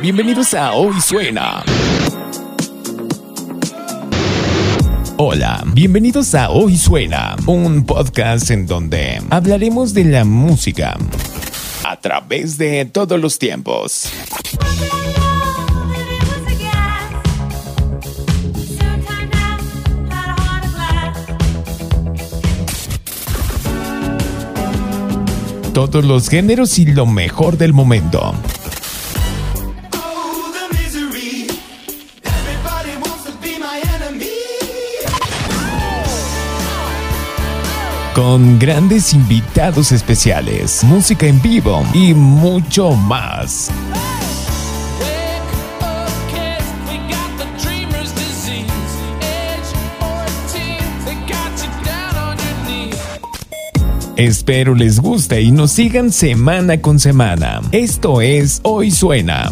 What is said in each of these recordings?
bienvenidos a Hoy Suena. Hola, bienvenidos a Hoy Suena, un podcast en donde hablaremos de la música a través de todos los tiempos. Todos los géneros y lo mejor del momento. Con grandes invitados especiales, música en vivo y mucho más. Espero les guste y nos sigan semana con semana. Esto es Hoy Suena.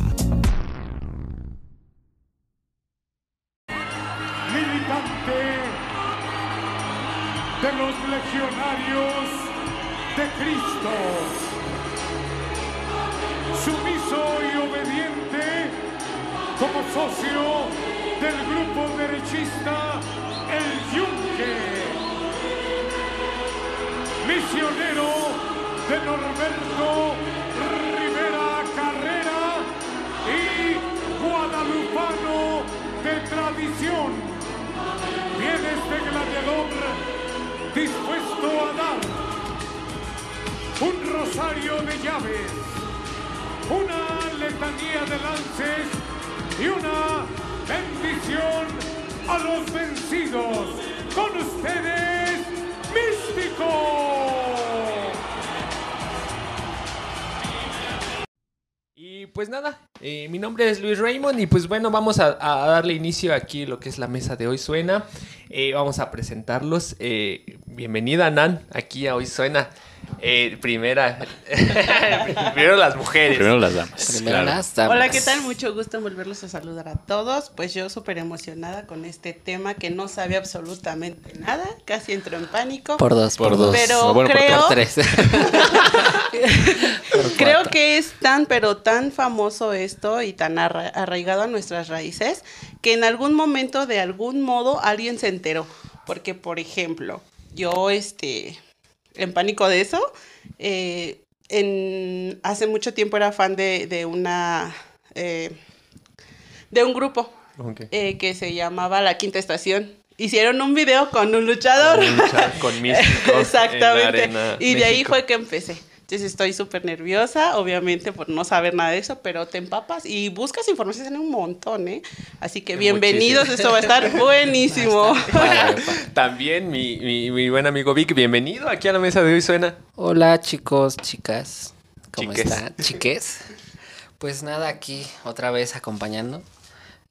Y pues bueno, vamos a, darle inicio aquí lo que es la mesa de Hoy Suena. Eh, vamos a presentarlos. Eh, bienvenida Nan, aquí a Hoy Suena. Eh, primera, primero las mujeres. Primero las damas. Primero claro. las damas. Hola, ¿qué tal? Mucho gusto en volverlos a saludar a todos. Pues yo súper emocionada con este tema que no sabía absolutamente nada. Casi entro en pánico. Por dos, por, Por dos. Pero bueno, por creo- Por tres. Creo que es tan, pero tan famoso esto y tan arra- arraigado a nuestras raíces que en algún momento, de algún modo, alguien se enteró. Porque, por ejemplo, yo, este, en pánico de eso, eh, en, hace mucho tiempo era fan de, de una, eh, de un grupo eh, que se llamaba La Quinta Estación. Hicieron un video con un luchador. Luchar con Místico en Exactamente. y de ahí fue que empecé. Entonces estoy súper nerviosa, obviamente por no saber nada de eso, pero te empapas y buscas información en un montón, ¿eh? Así que bienvenidos, Muchísimo. esto va a estar buenísimo. También mi, mi, mi buen amigo Vic, bienvenido aquí a la mesa de Hoy Suena. Hola chicos, chicas. ¿Cómo Chiques. están? Chiques. Pues nada, aquí otra vez acompañando.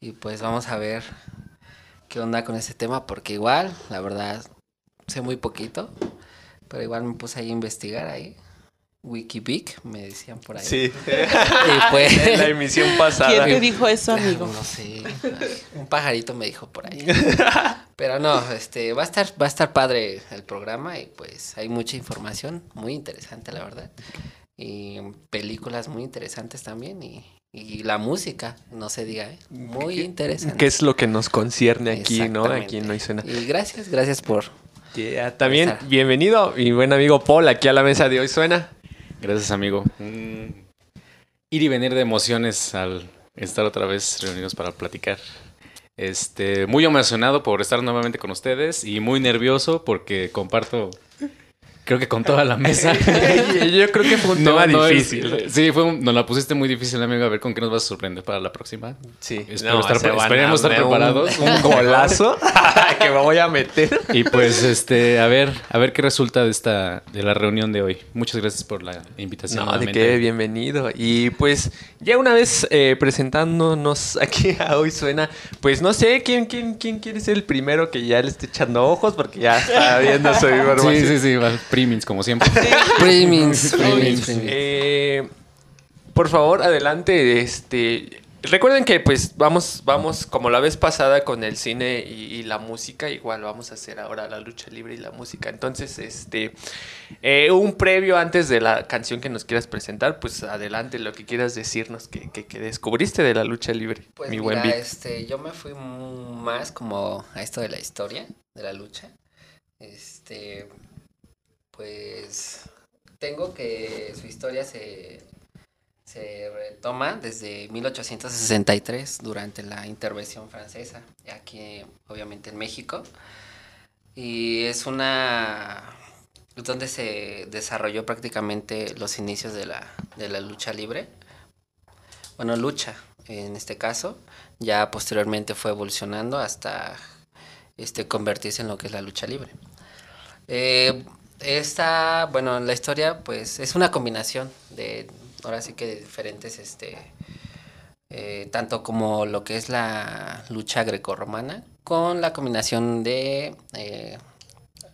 Y pues vamos a ver qué onda con este tema, porque igual, la verdad, sé muy poquito. Pero igual me puse ahí a investigar ahí. Wikipedia, me decían por ahí. Sí, Y pues... en la emisión pasada. ¿Quién te dijo eso, amigo? No sé. Un pajarito me dijo por ahí. Pero no, este, va a estar, va a estar padre el programa y pues hay mucha información muy interesante, la verdad. Y películas muy interesantes también y, y la música, no se diga, ¿eh? muy interesante. ¿Qué es lo que nos concierne aquí, no? Aquí en Hoy Suena. Y gracias, gracias por Yeah, También, Estar. bienvenido mi buen amigo Paul aquí a la mesa de Hoy Suena. Gracias, amigo. Mm, ir y venir de emociones al estar otra vez reunidos para platicar. Este, muy emocionado por estar nuevamente con ustedes y muy nervioso porque comparto, creo que con toda la mesa. Yo creo que fue un tema No, no es- difícil. sí, fue un- nos la pusiste muy difícil, amigo. A ver con qué nos vas a sorprender para la próxima. Sí, Espero estar- esperemos estar un- preparados. Un, golazo que me voy a meter. Y pues, este, a ver, a ver qué resulta de esta, de la reunión de hoy. Muchas gracias por la invitación. No, de qué, bienvenido. Y pues, ya una vez eh, presentándonos aquí a Hoy Suena, pues no sé quién, quién, quién quiere ser el primero que ya le esté echando ojos, porque ya está viendo su información. Sí, sí, sí, va, primings como siempre. Premiums, premiums. Eh, por favor, adelante. Este, recuerden que pues vamos, vamos como la vez pasada con el cine y, y la música, igual vamos a hacer ahora la lucha libre y la música. Entonces, este, eh, un previo antes de la canción que nos quieras presentar, pues adelante lo que quieras decirnos que, que- que descubriste de la lucha libre, Pues mi mira, buen Vic. este, yo me fui más como a esto de la historia, de la lucha. Este, pues tengo que su historia se, se retoma desde 1863 durante la intervención francesa, aquí obviamente en México. Y es una donde se desarrolló prácticamente los inicios de la, de la lucha libre. Bueno, lucha en este caso. Ya posteriormente fue evolucionando hasta este, convertirse en lo que es la lucha libre. Eh, esta, bueno, la historia pues es una combinación de, ahora sí que de diferentes, este, eh, tanto como lo que es la lucha grecorromana, con la combinación de, eh,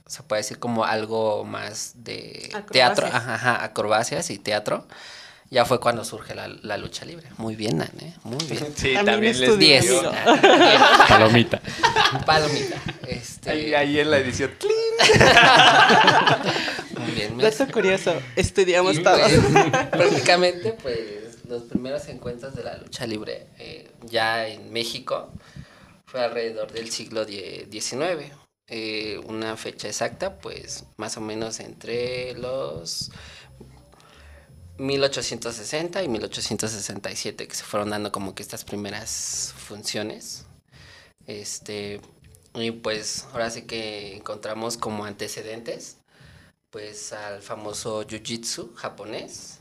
se puede decir como algo más de teatro, ajá, ajá, acrobacias y teatro. Ya fue cuando surge la, la lucha libre. Muy bien, Nan, ¿eh? Muy bien. Sí, También también les. Diez. amigo. Palomita. Palomita. Este, Ahí, ahí en la edición. Muy bien. me- Dato curioso, estudiamos Y, todos. pues, prácticamente, pues, los primeros encuentros de la lucha libre eh, ya en México fue alrededor del siglo XIX. Eh, una fecha exacta, pues, más o menos entre los 1860 y 1867, que se fueron dando como que estas primeras funciones. Este, y pues ahora sí que encontramos como antecedentes pues al famoso jiu-jitsu japonés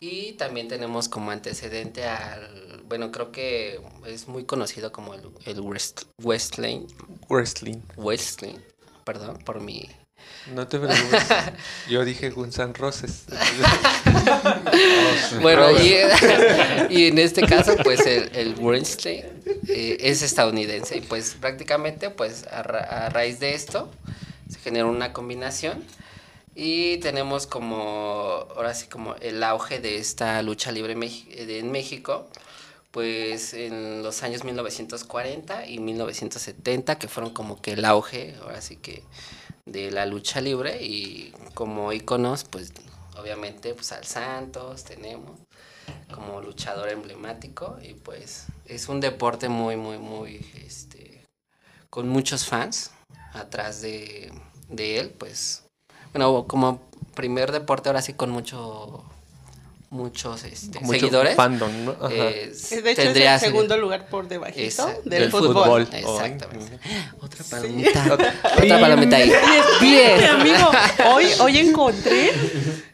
y también tenemos como antecedente al bueno creo que es muy conocido como el, el wrest- wrestling Wrestling. wrestling perdón por mi No te preocupes. Yo dije Guns N' Roses. bueno y, y en este caso pues el, el wrestling eh, es estadounidense y pues prácticamente pues a, ra- a raíz de esto se generó una combinación Y tenemos como, ahora sí, como el auge de esta lucha libre de- en México, pues en los años 1940 y 1970, que fueron como que el auge, ahora sí que, de la lucha libre y como íconos, pues obviamente, pues al Santos tenemos como luchador emblemático y pues es un deporte muy, muy, muy, este, con muchos fans atrás de, de él, pues bueno, como primer deporte ahora sí con mucho muchos este, Mucho seguidores. fandom, ¿no? Ajá. eh, De hecho, es el segundo lugar por debajito Esa- del, del fútbol. fútbol. Exactamente. Otra palomita. Otra palomita ahí. Oye, amigo, hoy, hoy encontré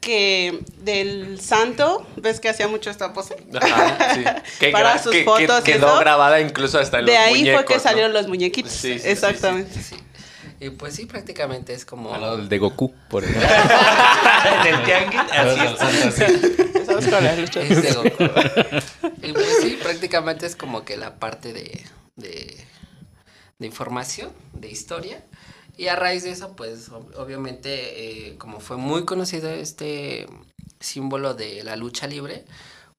que del santo, ves que hacía mucho esta pose. Ajá, sí. Que Para sus que- fotos quedó eso. grabada incluso hasta en De los ahí fue que ¿no? salieron los muñequitos. Sí, sí, sí, Exactamente. Sí. Y pues sí, prácticamente es como. Al lado del de Goku, por ejemplo. en el tianguis, así es. Empezamos con las luchas. Es de Goku. y pues sí, prácticamente es como que la parte de, de, de información, de historia. Y a raíz de eso, pues ob- obviamente, eh, como fue muy conocido este símbolo de la lucha libre,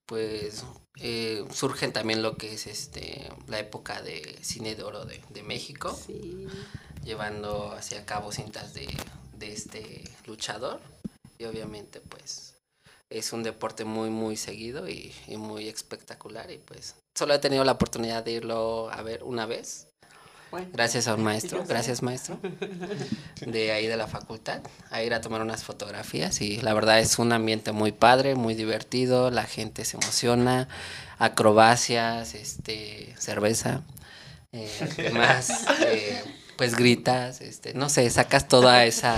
pues eh, surgen también lo que es este la época de cine de oro de, de México, Sí. llevando hacia cabo cintas de, de este luchador. Y obviamente, pues es un deporte muy, muy seguido y, y muy espectacular. Y pues solo he tenido la oportunidad de irlo a ver una vez. Bueno, Gracias a un maestro, gracias maestro, de ahí de la facultad, a ir a tomar unas fotografías y la verdad es un ambiente muy padre, muy divertido, la gente se emociona, acrobacias, este, cerveza, eh, ¿qué más? Eh, pues gritas, este, no sé, sacas toda esa,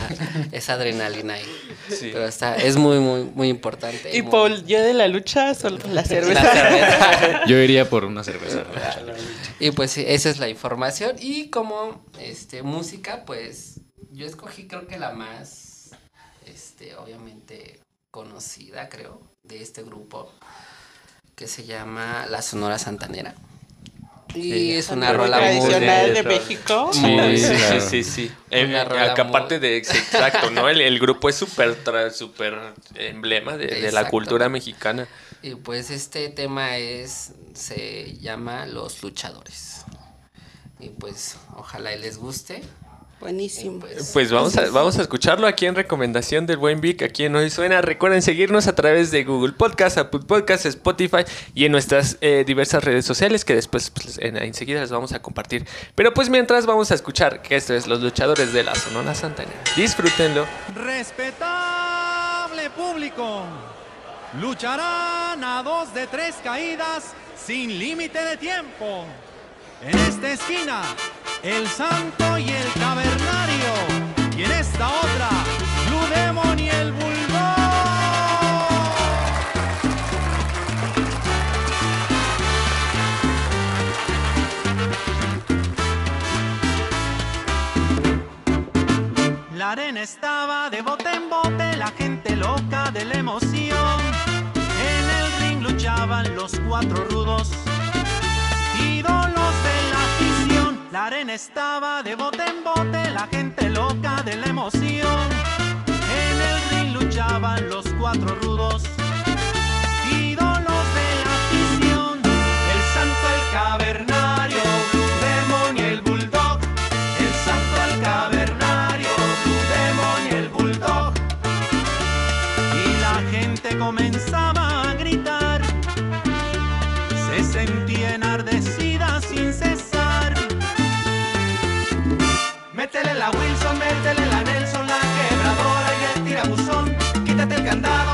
esa adrenalina ahí. Sí. Pero está, es muy, muy, muy importante. y muy- Paul, yo de la lucha, solo la cerveza. La cerveza. Yo iría por una cerveza. Y pues sí, esa es la información. Y como este música, pues yo escogí creo que la más este obviamente conocida, creo, de este grupo que se llama La Sonora Santanera. Y es Muy una rola muy tradicional de de- México. Sí, Muy, sí, claro. sí, sí, sí. Eh, Una eh, rola que aparte muy- de, sí, exacto, ¿no? El, el grupo es súper, tra- súper emblema de, de la cultura mexicana. Y pues este tema es, se llama Los Luchadores. Y pues ojalá y les guste. Buenísimo. Y pues, Pues vamos a, vamos a escucharlo aquí en recomendación del buen Vic, aquí en Hoy Suena. Recuerden seguirnos a través de Google Podcast, Apple Podcast, Spotify y en nuestras eh, diversas redes sociales que después pues, en- enseguida les vamos a compartir. Pero pues mientras vamos a escuchar que esto es Los Luchadores de la Sonora Santanera. Disfrútenlo. Respetable público, lucharán a dos de tres caídas sin límite de tiempo. En esta esquina, el Santo y el Cavernario. Y en esta otra, Blue Demon y el Bulldog. La arena estaba de bote en bote, la gente loca de la emoción. En el ring luchaban los cuatro rudos, la afición. La arena estaba de bote en bote, la gente loca de la emoción. En el ring luchaban los cuatro rudos, ídolos de la afición. El santo, el cavernario, Blue Demon y el Bulldog. El santo, el cavernario, Blue Demon y el Bulldog. Y la gente comenzaba a gritar. Se sentía enardecida sin cesar. Métele la Wilson, métele la Nelson, la quebradora y el tirabuzón. Quítate el candado,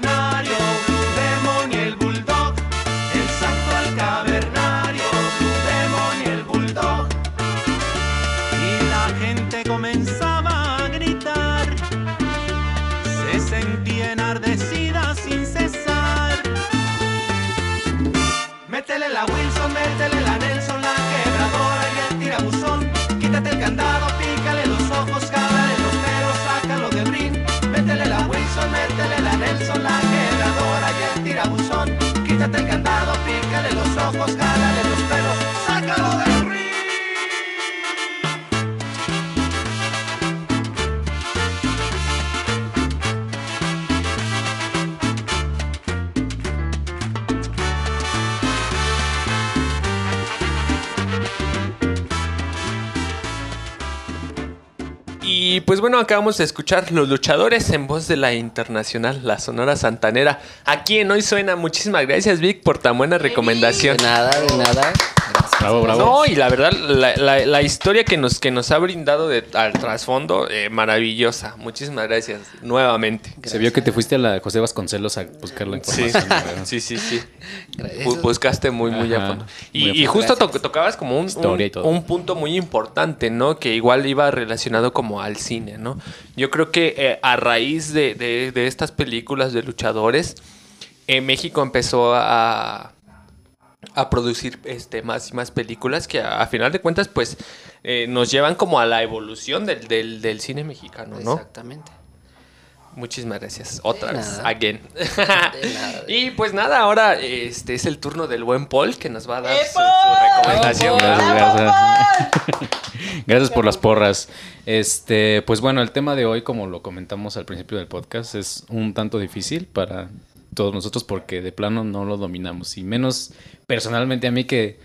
Y pues bueno, acabamos de escuchar Los Luchadores en voz de la internacional, la Sonora Santanera. Aquí en Hoy Suena. Muchísimas gracias, Vic, por tan buena recomendación. De nada, de nada. Bravo, bravo. No, y la verdad, la, la- la historia que nos, que nos ha brindado de- al trasfondo, eh, maravillosa. Muchísimas gracias nuevamente. Se vio que te fuiste a la José Vasconcelos a buscar la información. ¿verdad? sí, sí, sí. Buscaste muy, muy a fondo. Y, justo to- tocabas como un, punto muy importante, ¿no? Que igual iba relacionado como al cine, ¿no? Yo creo que eh, a raíz de, de- de estas películas de luchadores, eh, México empezó a, a producir este, más y más películas que a, a final de cuentas, pues, eh, nos llevan como a la evolución del, del- del cine mexicano, ¿no? Exactamente. Muchísimas gracias. Otra De vez. nada. Again. y pues nada, ahora este es el turno del buen Paul que nos va a dar ¡Eh, su, recomendación. Gracias. Gracias por las porras. Este, pues bueno, el tema de hoy, como lo comentamos al principio del podcast, es un tanto difícil para todos nosotros porque de plano no lo dominamos. Y menos personalmente a mí que,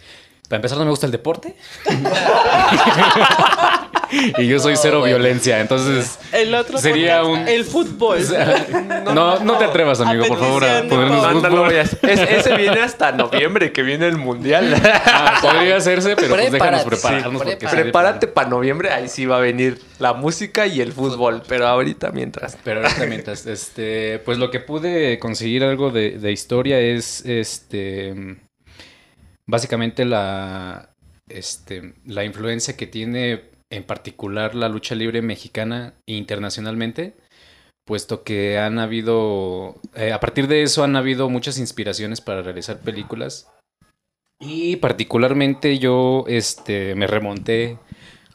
para empezar, no me gusta el deporte. y yo soy No, cero bueno. violencia. Entonces, El otro Sería un- el fútbol. no, no te atrevas, amigo, por favor, a ponernos fútbol. Es- ese viene hasta noviembre, que viene el mundial. Ah, podría hacerse, pero pues déjanos prepararnos. sí, porque prepárate. Prepárate para noviembre, ahí sí va a venir la música y el fútbol. Pero ahorita mientras. Pero ahorita mientras, este, pues lo que pude conseguir algo de, de historia es, este, básicamente la, este, la influencia que tiene en particular la lucha libre mexicana internacionalmente, puesto que han habido, eh, a partir de eso han habido muchas inspiraciones para realizar películas. Y particularmente yo, este, me remonté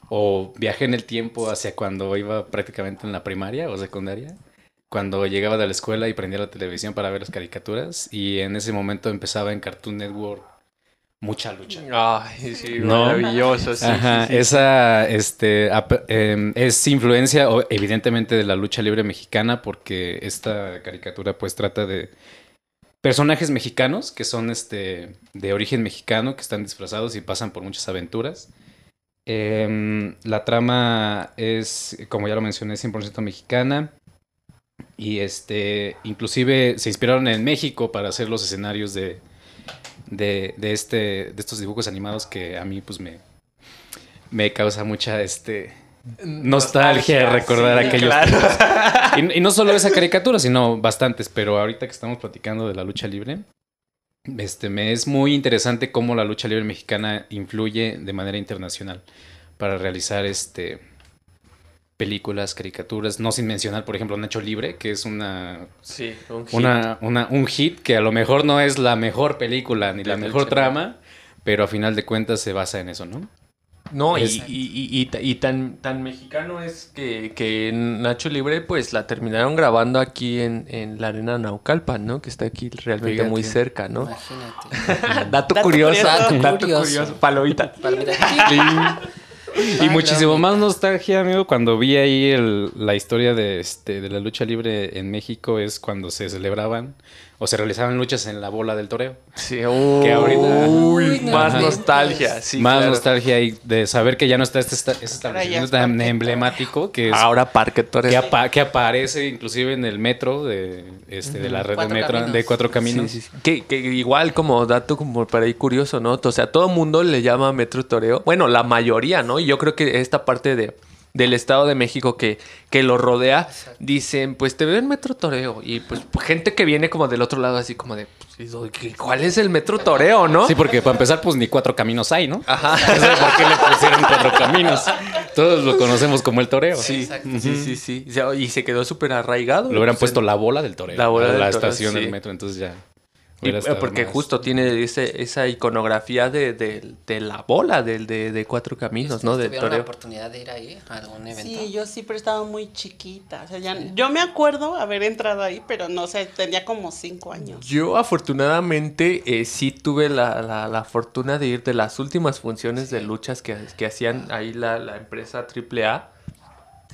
o viajé en el tiempo hacia cuando iba prácticamente en la primaria o secundaria, cuando llegaba de la escuela y prendía la televisión para ver las caricaturas y en ese momento empezaba en Cartoon Network mucha lucha. Ay, sí, No. maravilloso. Sí, Ajá, sí, sí. esa este, em, es influencia o- evidentemente de la lucha libre mexicana porque esta caricatura pues trata de personajes mexicanos que son este, de origen mexicano, que están disfrazados y pasan por muchas aventuras. Em, la trama es, como ya lo mencioné, 100% mexicana. Y este, inclusive se inspiraron en México para hacer los escenarios de, de, de este, de estos dibujos animados que a mí pues me, me causa mucha este, nostalgia recordar sí, aquellos claro. y, y no solo esa caricatura, sino bastantes, pero ahorita que estamos platicando de la lucha libre, este, me es muy interesante cómo la lucha libre mexicana influye de manera internacional para realizar este películas, caricaturas, no sin mencionar, por ejemplo, Nacho Libre, que es una, Sí, un hit. una, una- un hit que a lo mejor no es la mejor película ni la mejor trama, pero a final de cuentas se basa en eso, ¿no? No, y, Es- y- y- y ta- y tan, tan mexicano es que, que Nacho Libre, pues la terminaron grabando aquí en, en la arena Naucalpan, ¿no? Que está aquí realmente Fíjate. muy cerca, ¿no? Imagínate. Dato, Dato curioso. curioso. Dato Curioso. curioso. Palomita. Y muchísimo más nostalgia, amigo, cuando vi ahí el- la historia de, este, de la lucha libre en México es cuando se celebraban o se realizaban luchas en la bola del toreo. Sí, Que ahorita- Uy, más nostalgia. Sí, más claro. nostalgia y de saber que ya no está este, este establecimiento está tan Parque emblemático que es Ahora Parque Torres. que, apa- que aparece inclusive en el metro de, este, de la red de Cuatro metro Caminos. de Cuatro Sí, Caminos. sí, sí. Que, que igual como dato como para ahí curioso, ¿no? O sea, todo el mundo le llama Metro Toreo. Bueno, la mayoría, ¿no? Y yo creo que esta parte de, del Estado de México que, que lo rodea, dicen, pues te veo en Metro Toreo. Y pues gente que viene como del otro lado así como de, pues, ¿y ¿cuál es el Metro Toreo, no? Sí, porque para empezar, pues ni cuatro caminos hay, ¿no? Ajá. No sé por qué le pusieron cuatro caminos. Todos lo conocemos como el toreo. Sí, Exacto. sí, sí, sí. Y se quedó súper arraigado. Le hubieran Pues, puesto en- la bola del toreo. La bola la toreo, estación sí. del metro, entonces ya. Y, eh, porque más- justo tiene ese, esa iconografía de, de- de la bola del de, de cuatro caminos, ¿no? Del ¿Tuvieron la oportunidad de ir ahí a algún evento? Sí, yo sí, pero estaba muy chiquita. O sea, ya, yo me acuerdo haber entrado ahí, pero no sé, tenía como cinco años. Yo afortunadamente eh, sí tuve la, la- la fortuna de ir de las últimas funciones de luchas que, que hacían ahí la, la empresa AAA.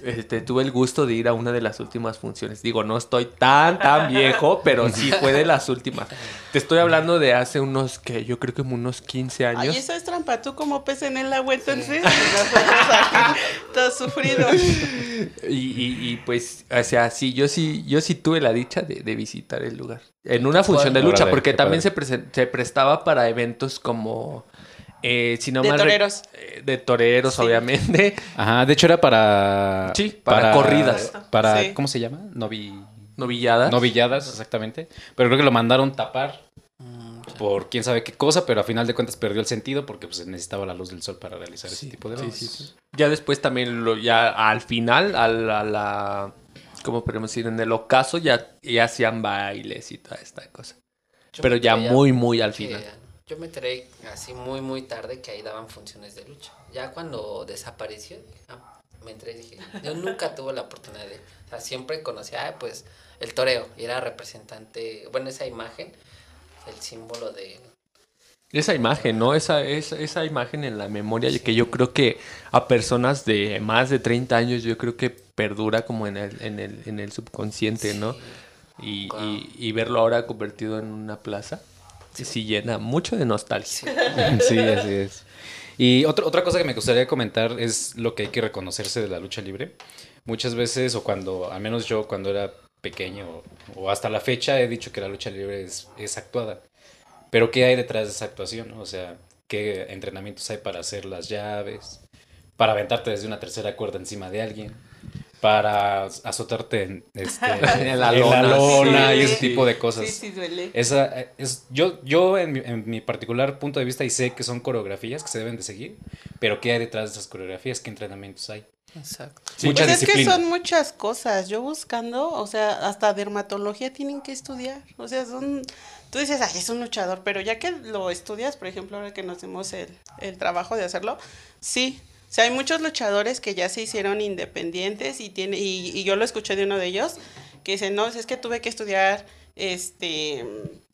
Este, tuve el gusto de ir a una de las últimas funciones. Digo, no estoy tan, tan viejo, pero sí fue de las últimas. Te estoy hablando de hace unos, que yo creo que unos 15 años. Ay, eso es trampa, tú como pez en el agua, entonces. todos sufridos. Y, y- y, pues, o sea, sí, yo sí, yo sí tuve la dicha de, de visitar el lugar. En una función de lucha, porque también se, presen- se prestaba para eventos como. Eh, si no De mal toreros. eh, de toreros, Sí. obviamente. Ajá, de hecho era para. Sí, para corridas. Para, Sí. ¿cómo se llama? Novi... Novilladas. Novilladas, exactamente. Pero creo que lo mandaron tapar Mm, por quién sabe qué cosa, pero a final de cuentas perdió el sentido porque pues, se necesitaba la luz del sol para realizar ese tipo de sí, eventos. sí, sí. Ya después también, lo, ya al final, a la. a la- ¿Cómo podemos decir? En el ocaso ya, ya hacían bailes y toda esta cosa. Yo Pero ya muy, muy al que- final. Yo me enteré así muy, muy tarde que ahí daban funciones de lucha. Ya cuando desapareció, dije, ah, me entré y dije, yo nunca tuve la oportunidad de... O sea, siempre conocía, ah, pues, el toreo. Y era representante, bueno, esa imagen, el símbolo de... Esa imagen, ¿no? Esa, esa, esa imagen en la memoria que yo creo que a personas de más de 30 años yo creo que perdura como en el, en el, en el subconsciente, ¿no? Y, Wow. y- y verlo ahora convertido en una plaza, sí, sí llena mucho de nostalgia. Sí, así es. Y otra otra cosa que me gustaría comentar es lo que hay que reconocerse de la lucha libre. Muchas veces, o cuando, al menos yo cuando era pequeño, o hasta la fecha, he dicho que la lucha libre es, es actuada. Pero ¿qué hay detrás de esa actuación? O sea, ¿qué entrenamientos hay para hacer las llaves? Para aventarte desde una tercera cuerda encima de alguien. Para azotarte en, este, En la en lona, lona sí. y ese tipo de cosas. Sí, sí, duele. Esa, es, yo, yo en, mi, en mi particular punto de vista, y sé que son coreografías que se deben de seguir, pero ¿qué hay detrás de esas coreografías? ¿Qué entrenamientos hay? Exacto. Mucha pues es que son muchas cosas. Yo buscando, o sea, hasta dermatología tienen que estudiar. O sea, son. Tú dices, ay, es un luchador, pero ya que lo estudias, por ejemplo, ahora que nos hacemos el, el trabajo de hacerlo, sí. O sea, hay muchos luchadores que ya se hicieron independientes y tiene y, y yo lo escuché de uno de ellos que dice, no, es que tuve que estudiar este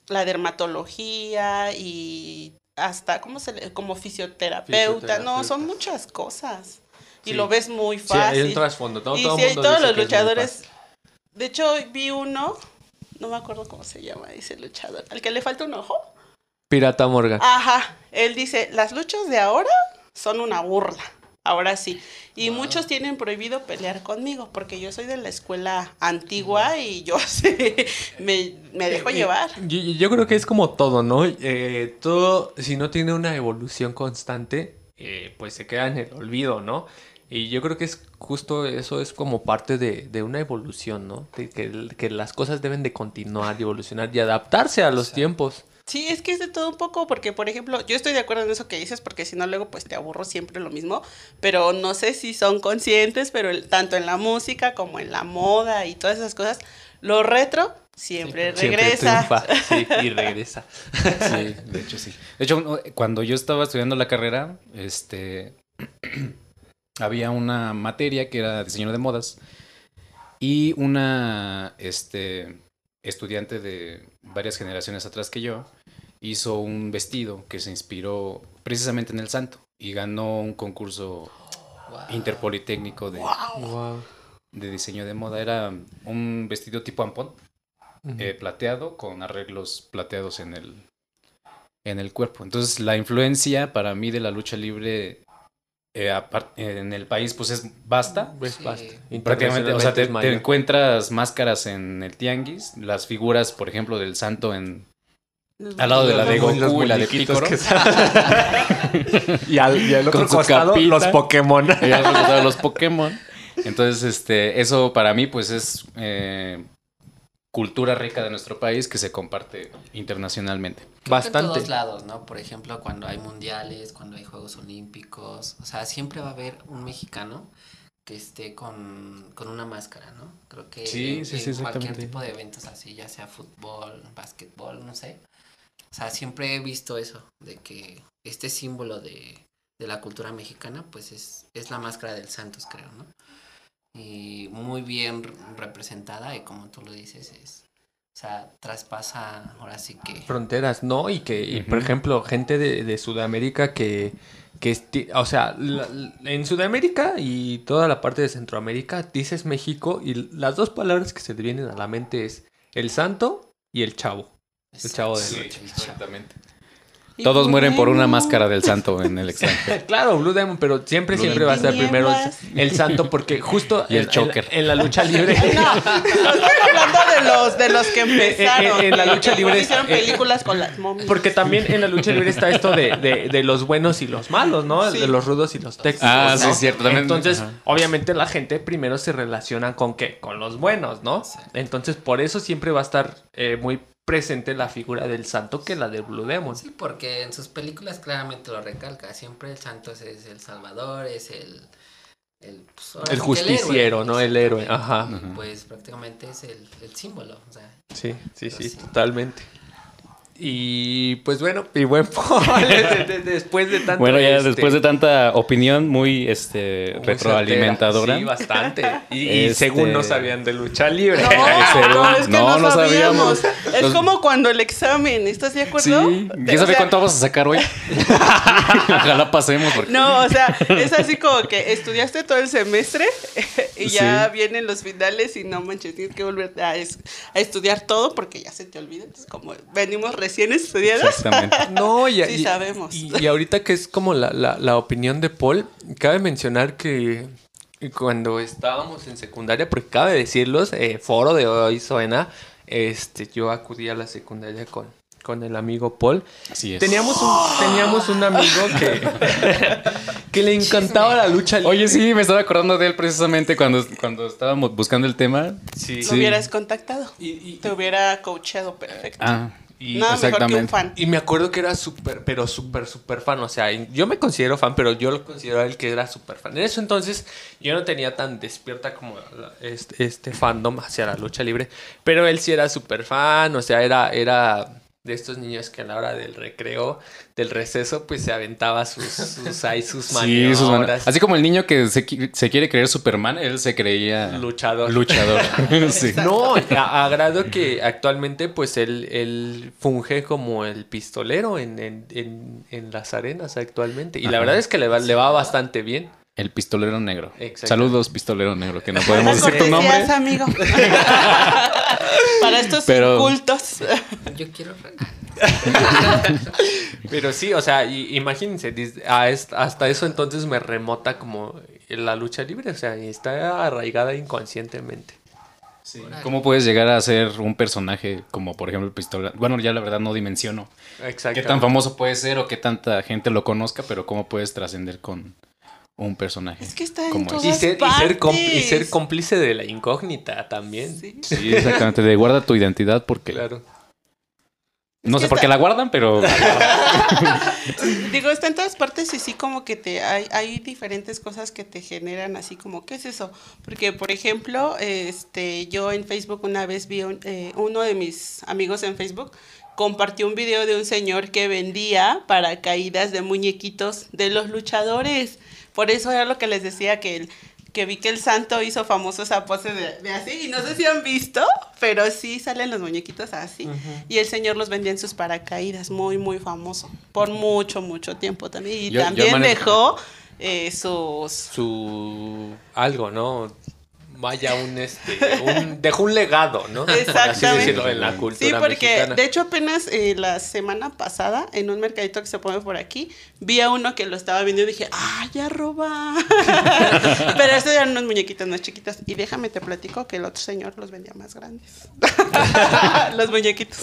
la dermatología y hasta, ¿cómo se le? como fisioterapeuta. No, son muchas cosas. Y Sí. lo ves muy Sí, fácil. hay un trasfondo. y Todo sí, hay todos los luchadores. De hecho, vi uno, no me acuerdo cómo se llama ese luchador, al que le falta un ojo. Pirata Morgan. Ajá, él dice, las luchas de ahora son una burla. Ahora sí. Y muchos tienen prohibido pelear conmigo porque yo soy de la escuela antigua y yo sé, me, me dejo Eh, llevar. Yo, yo creo que es como todo, ¿no? Eh, todo, si no tiene una evolución constante, eh, pues se queda en el olvido, ¿no? Y yo creo que es justo eso, es como parte de, de una evolución, ¿no? De que, que las cosas deben de continuar y evolucionar y adaptarse a los tiempos. Sí, es que es de todo un poco, porque por ejemplo, yo estoy de acuerdo en eso que dices, porque si no luego pues te aburro siempre lo mismo, pero no sé si son conscientes, pero el- tanto en la música como en la moda y todas esas cosas, lo retro siempre Siempre regresa. triunfa, sí, y regresa. Sí, de hecho sí. De hecho, no, cuando yo estaba estudiando la carrera, este había una materia que era diseño de modas y una este estudiante de varias generaciones atrás que yo hizo un vestido que se inspiró precisamente en el santo y ganó un concurso interpolitécnico de, Wow. de diseño de moda. Era un vestido tipo ampón eh, plateado con arreglos plateados en el, en el cuerpo. Entonces la influencia para mí de la lucha libre eh, apar- en el país pues es vasta. Pues Sí. basta. Prácticamente, o sea, te, encuentras máscaras en el tianguis, las figuras, por ejemplo, del santo en al lado de la de Goku y la de salen. y, al, y al otro costado, capita. los Pokémon. Y ya hemos usado los Pokémon. Entonces, este, eso para mí, pues, es eh, cultura rica de nuestro país que se comparte internacionalmente. Creo que En Bastante. todos lados, ¿no? Por ejemplo, cuando hay mundiales, cuando hay Juegos Olímpicos, o sea, siempre va a haber un mexicano que esté con, con una máscara, ¿no? Creo que Sí, en, sí, sí, en cualquier tipo de eventos así, ya sea fútbol, básquetbol, no sé. O sea, siempre he visto eso, de que este símbolo de, de la cultura mexicana, pues es, es la máscara del Santos, creo, ¿no? Y muy bien re- representada y como tú lo dices, es, o sea, traspasa ahora sí que... fronteras, ¿no? Y que, y, por ejemplo, gente de, de Sudamérica que, que o sea, la- la- en Sudamérica y toda la parte de Centroamérica dices México y las dos palabras que se te vienen a la mente es el santo y el chavo. El chavo de Sí, noche. exactamente. Todos Blue mueren por una máscara del santo en el extranjero. Claro, Blue Demon, pero siempre, Blue siempre va a estar Demon. primero el, santo porque justo Y el en- en, Joker. en la lucha libre... No, hablando de los, de los que empezaron. en- en la lucha libre- Hicieron eh, películas con las momias. Porque también en la lucha libre está esto de, de, de los buenos y los malos, ¿no? Sí. De los rudos y los técnicos. Ah, sí, es cierto, también- Entonces, ajá. obviamente la gente primero se relaciona con qué? Con los buenos, ¿no? Entonces, por eso siempre va a estar eh, muy presente la figura del santo que la de Blue Demon. Sí, porque en sus películas claramente lo recalca. Siempre el santo es, es el salvador, es el... El, pues, ahora El justiciero, héroe, ¿no? El héroe, ajá. Ujú. Pues prácticamente es el, el símbolo. O sea, Sí, sí, sí, Sí. totalmente. Y pues bueno, y buen de- después de tanto Bueno, ya este, después de tanta opinión muy este, retroalimentadora. certera. Sí, bastante. Y, y Este- según no sabían de lucha libre. No, no, es que no, no, no sabíamos. sabíamos. Es Los- como cuando el examen, ¿estás de acuerdo? Sí, ¿quién o sabe sea, cuánto vamos a sacar hoy? Ojalá pasemos porque... No, o sea, es así como que estudiaste todo el semestre y y ya Sí. vienen los finales y no manches, tienes que volver a, es- a estudiar todo porque ya se te olvida. Entonces, como venimos recién estudiados, Exactamente. No, y, Sí y- sabemos. Y, y ahorita que es como la, la- la opinión de Paul, cabe mencionar que cuando estábamos en secundaria, porque cabe decirlos, eh, foro de hoy suena, este, yo acudí a la secundaria con, con el amigo Paul. Así es. Teníamos un, teníamos un amigo que, que le encantaba la lucha libre. Oye, sí, me estaba acordando de él precisamente cuando, cuando estábamos buscando el tema. Sí. lo hubieras contactado. Y- y- te hubiera coacheado perfecto. Ah, Y- Nada mejor que un fan. Y me acuerdo que era súper, pero súper, súper fan. O sea, yo me considero fan, pero yo lo considero a él que era súper fan. En eso entonces yo no tenía tan despierta como la- este, este fandom hacia la lucha libre. Pero él sí era súper fan. O sea, era, era de estos niños que a la hora del recreo, del receso, pues se aventaba sus, sus, ahí, sus Sí, maniobras. sus man- Así como el niño que se, se quiere creer Superman, él se creía Luchador. Luchador. sí. No, a, a grado que actualmente pues él, él funge como el pistolero en, en, en, en las arenas actualmente. Y la verdad es que le va, le va bastante bien. El pistolero negro. Saludos, pistolero negro, que no podemos decir tu nombre. amigo. Para estos Pero- incultos. Yo quiero. Pero sí, o sea, y- imagínense, hasta eso entonces me remota como la lucha libre, o sea, y está arraigada inconscientemente. ¿Cómo puedes llegar a ser un personaje como, por ejemplo, el pistolero? Bueno, ya la verdad no dimensiono Exacto. qué tan famoso puede ser o qué tanta gente lo conozca, pero cómo puedes trascender con un personaje. Es que está en como todas Y ser, y, ser com- y partes. ser cómplice de la incógnita también. Sí. Sí, exactamente. De guarda tu identidad porque Claro. no sé por qué la guardan, pero Digo, está en todas partes y sí como que te hay, hay diferentes cosas que te generan así como, ¿qué es eso? Porque, por ejemplo, este, yo en Facebook una vez vi un- eh, uno de mis amigos en Facebook compartió un video de un señor que vendía paracaídas de muñequitos de los luchadores. Por eso era lo que les decía que el, que vi que el santo hizo famoso esa pose de, de así, y no sé si han visto, pero sí salen los muñequitos así. Y el señor los vendía en sus paracaídas, muy, muy famoso, por mucho, mucho tiempo también. Y Yo- también dejó eh, sus... su algo, ¿no? Vaya un este, un, dejó un legado, ¿no? Por así Exactamente. decirlo, en la cultura Sí, porque mexicana. de hecho apenas eh, la semana pasada en un mercadito que se pone por aquí, vi a uno que lo estaba vendiendo y dije, ¡ah, ya roba! Pero estos eran unos muñequitos más chiquitos. Y déjame te platico que el otro señor los vendía más grandes. los muñequitos.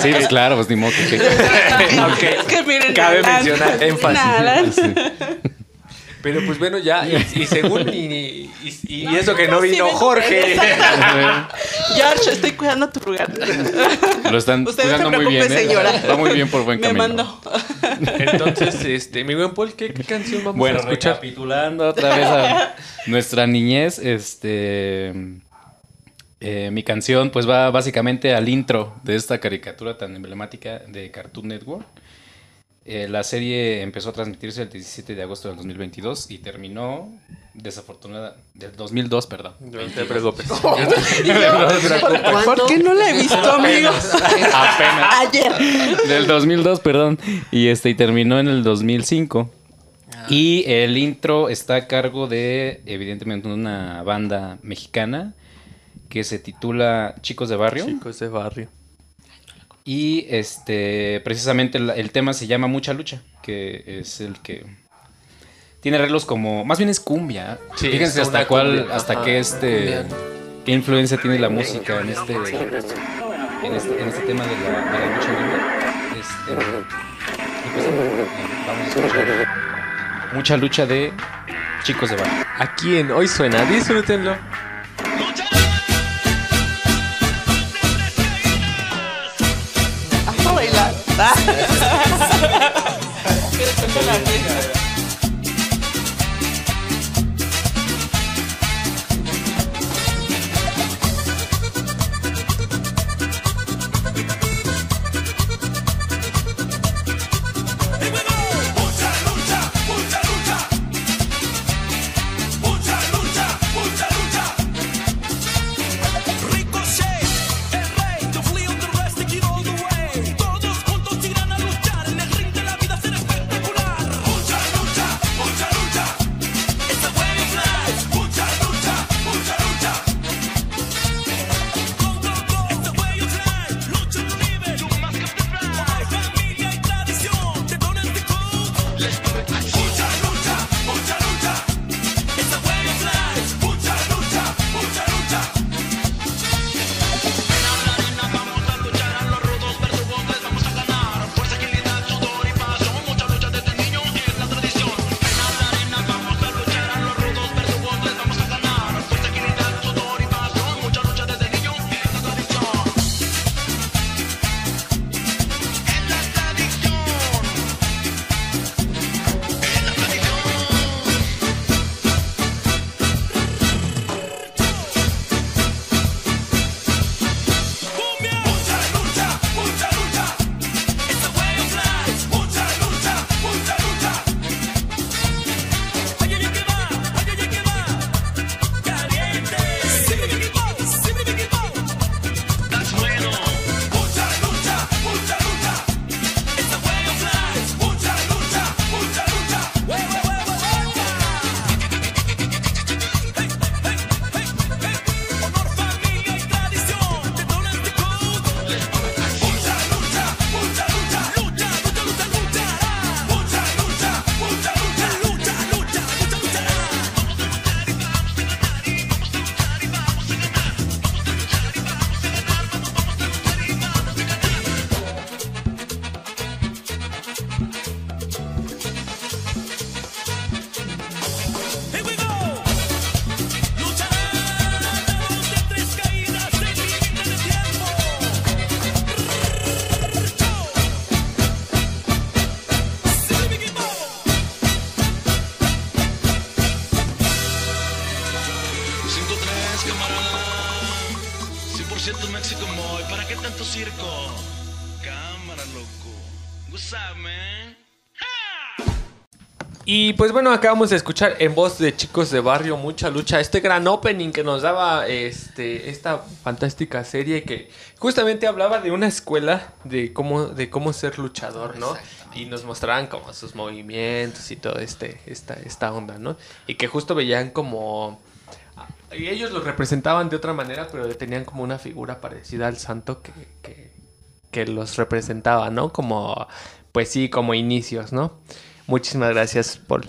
sí, pues claro, pues ni modo que- que- Aunque Es que miren, cabe mencionar énfasis. Alan. Pero pues bueno, ya, y, y según, y, y- y No, eso que no vino Jorge. George, estoy cuidando tu lugar. lo están Usted no se cuidando muy bien. ¿eh? Va muy bien por buen Me camino. mandó. Entonces, este, mi buen Paul, ¿qué, qué canción vamos Bueno, a escuchar? recapitulando otra vez a nuestra niñez, este eh, mi canción pues va básicamente al intro de esta caricatura tan emblemática de Cartoon Network. Eh, la serie empezó a transmitirse el 17 de agosto del 2022 y terminó desafortunada del 2002, perdón. No te preocupes. ¿Por qué no la he visto, amigos? Apenas. Ayer. Del 2002, perdón. Y este y terminó en el 2005. Y el intro está a cargo de, evidentemente, una banda mexicana que se titula Chicos de Barrio. Chicos de barrio. Y este, precisamente el, el tema se llama Mucha Lucha, que es el que tiene arreglos como, más bien es cumbia. Sí, Fíjense es hasta cuál, cumbia. hasta Ajá. qué este, Cumbia. qué influencia tiene la música en este, en este, en este tema de la, de la lucha libre. Este, y pues, vamos a escuchar Mucha Lucha de Chicos de Barrio. Aquí en Hoy Suena, disfrútenlo. Bailar. Y pues bueno, acabamos de escuchar en voz de chicos de barrio mucha lucha este gran opening que nos daba este esta fantástica serie que justamente hablaba de una escuela de cómo de cómo ser luchador, ¿no? Y nos mostraban como sus movimientos y todo este esta esta onda, ¿no? Y que justo veían como y ellos lo representaban de otra manera, pero tenían como una figura parecida al santo que, que, que los representaba, ¿no? Como, pues sí, como inicios, ¿no? Muchísimas gracias, Paul.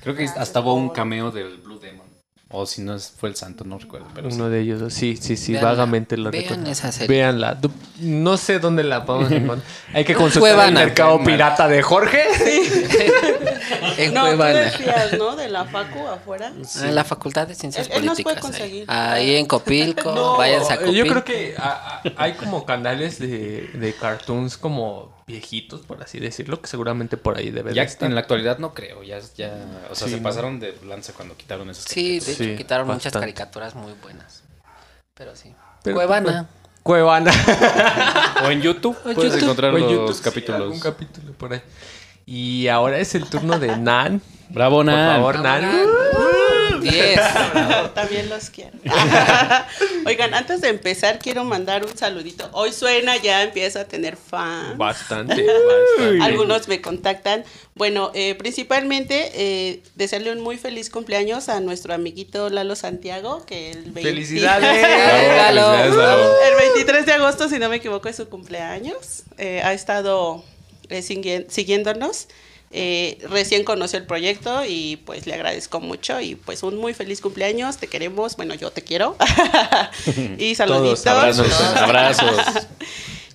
Creo que hasta hubo un cameo del Blue Demon. O si no es- fue el santo, no recuerdo. Pero sí. Uno de ellos, sí, sí, sí, vagamente lo Vean recuerdo. esa serie. Véanla. Du- No sé dónde la podemos encontrar. Hay que consultar el Cuevana. mercado pirata de Jorge. En No, tú Cuevana. decías, ¿no? De la facu afuera. En la Facultad de Ciencias Él- él nos Políticas. puede ahí. conseguir. Ahí en Copilco, No, váyanse a Copilco. yo creo que a- a- hay como canales de, de cartoons como viejitos, por así decirlo, que seguramente por ahí debe de Ya estar. en la actualidad no creo. Ya, ya o sea, Sí, se ¿no? pasaron de lanza cuando quitaron esas Sí, de hecho Sí, quitaron muchas caricaturas muy buenas. Pero sí. Pero, Cuevana. Cuevana. O en YouTube O en puedes YouTube. encontrar O en los YouTube, sí, capítulos. algún capítulo por ahí. Y ahora es el turno de Nan. Bravo, Por Nan. favor, Nan. Nan. 10. También los quiero. Oigan, antes de empezar, quiero mandar un saludito. Hoy suena, ya empieza a tener fans. Bastante, bastante. Algunos me contactan. Bueno, eh, principalmente eh, desearle un muy feliz cumpleaños a nuestro amiguito Lalo Santiago, que el 20 ¡Felicidades! Lalo. Felicidades, Lalo. El 23 de agosto, si no me equivoco, es su cumpleaños. Eh, ha estado eh, sigui- siguiéndonos. Eh, recién conoció el proyecto y pues le agradezco mucho y pues un muy feliz cumpleaños, te queremos, bueno yo te quiero y saluditos. Abrazos. Abrazos.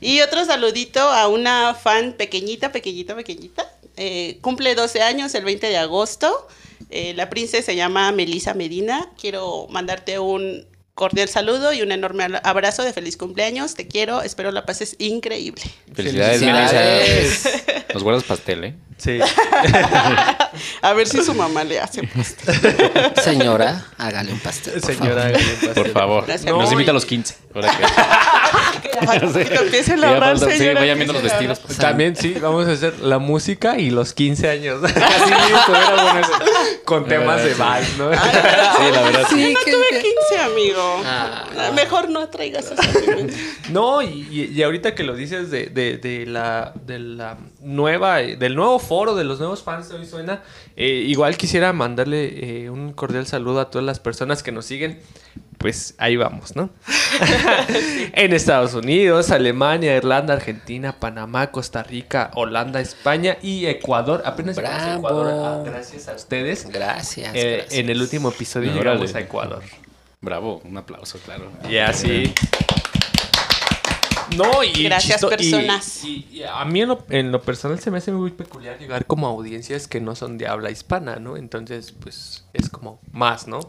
Y otro saludito a una fan pequeñita, pequeñita, pequeñita. Eh, cumple 12 años el 20 de agosto. Eh, la princesa se llama Melisa Medina. Quiero mandarte un cordial saludo y un enorme abrazo de feliz cumpleaños. Te quiero, espero la pases increíble. Felicidades, Felicidades. Nos guardas pastel, ¿eh? Sí. A ver si su mamá le hace. pues. Señora, hágale un pastel. por Señora, hágale un pastel. Por favor. Gracias. Nos No, invita a los 15. Ahora que- Que empiecen a ahorrar, falta- sí, señora, vayan viendo los vestidos. ahorrar. También sí, vamos a hacer la música y los 15 años. Así estuviera bueno eso. Con temas de vals, ¿no? Sí, la verdad. sí. Sí, No tuve que- 15, amigo. Ah. Ah, Mejor no traigas alimentos. No, y, y- y ahorita que lo dices de, de, de la, de la nueva, eh, del nuevo foro de los nuevos fans de Hoy Suena. Eh, igual quisiera mandarle eh, un cordial saludo a todas las personas que nos siguen. Pues ahí vamos, ¿no? en Estados Unidos, Alemania, Irlanda, Argentina, Panamá, Costa Rica, Holanda, España y Ecuador. Apenas llegamos a. Ecuador, ah, gracias a ustedes. Gracias, Eh, gracias. En el último episodio Órale. llegamos a Ecuador. Bravo, un aplauso, claro. Y así. No, y Gracias, chisto- y- personas. Y, y a mí en lo, en lo personal se me hace muy peculiar llegar como a audiencias que no son de habla hispana, ¿no? Entonces, pues es como más, ¿no?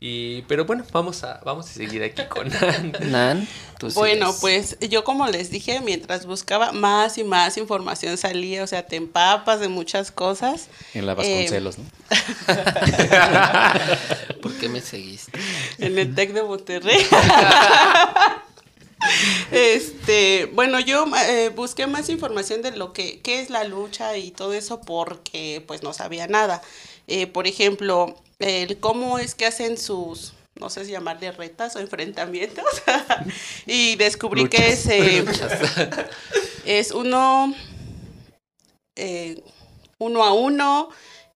Y, pero bueno, vamos a, vamos a seguir aquí con Nan, tú Bueno, sigues. pues yo como les dije, mientras buscaba más y más información salía, o sea, te empapas de muchas cosas. En la Eh, Vasconcelos, ¿no? ¿Por qué me seguiste? en el TEC de Monterrey. Este, bueno, yo eh, busqué más información de lo que qué es la lucha y todo eso porque pues no sabía nada. Eh, por ejemplo, el cómo es que hacen sus no sé si llamarle retas o enfrentamientos y descubrí que es eh, es uno eh, uno a uno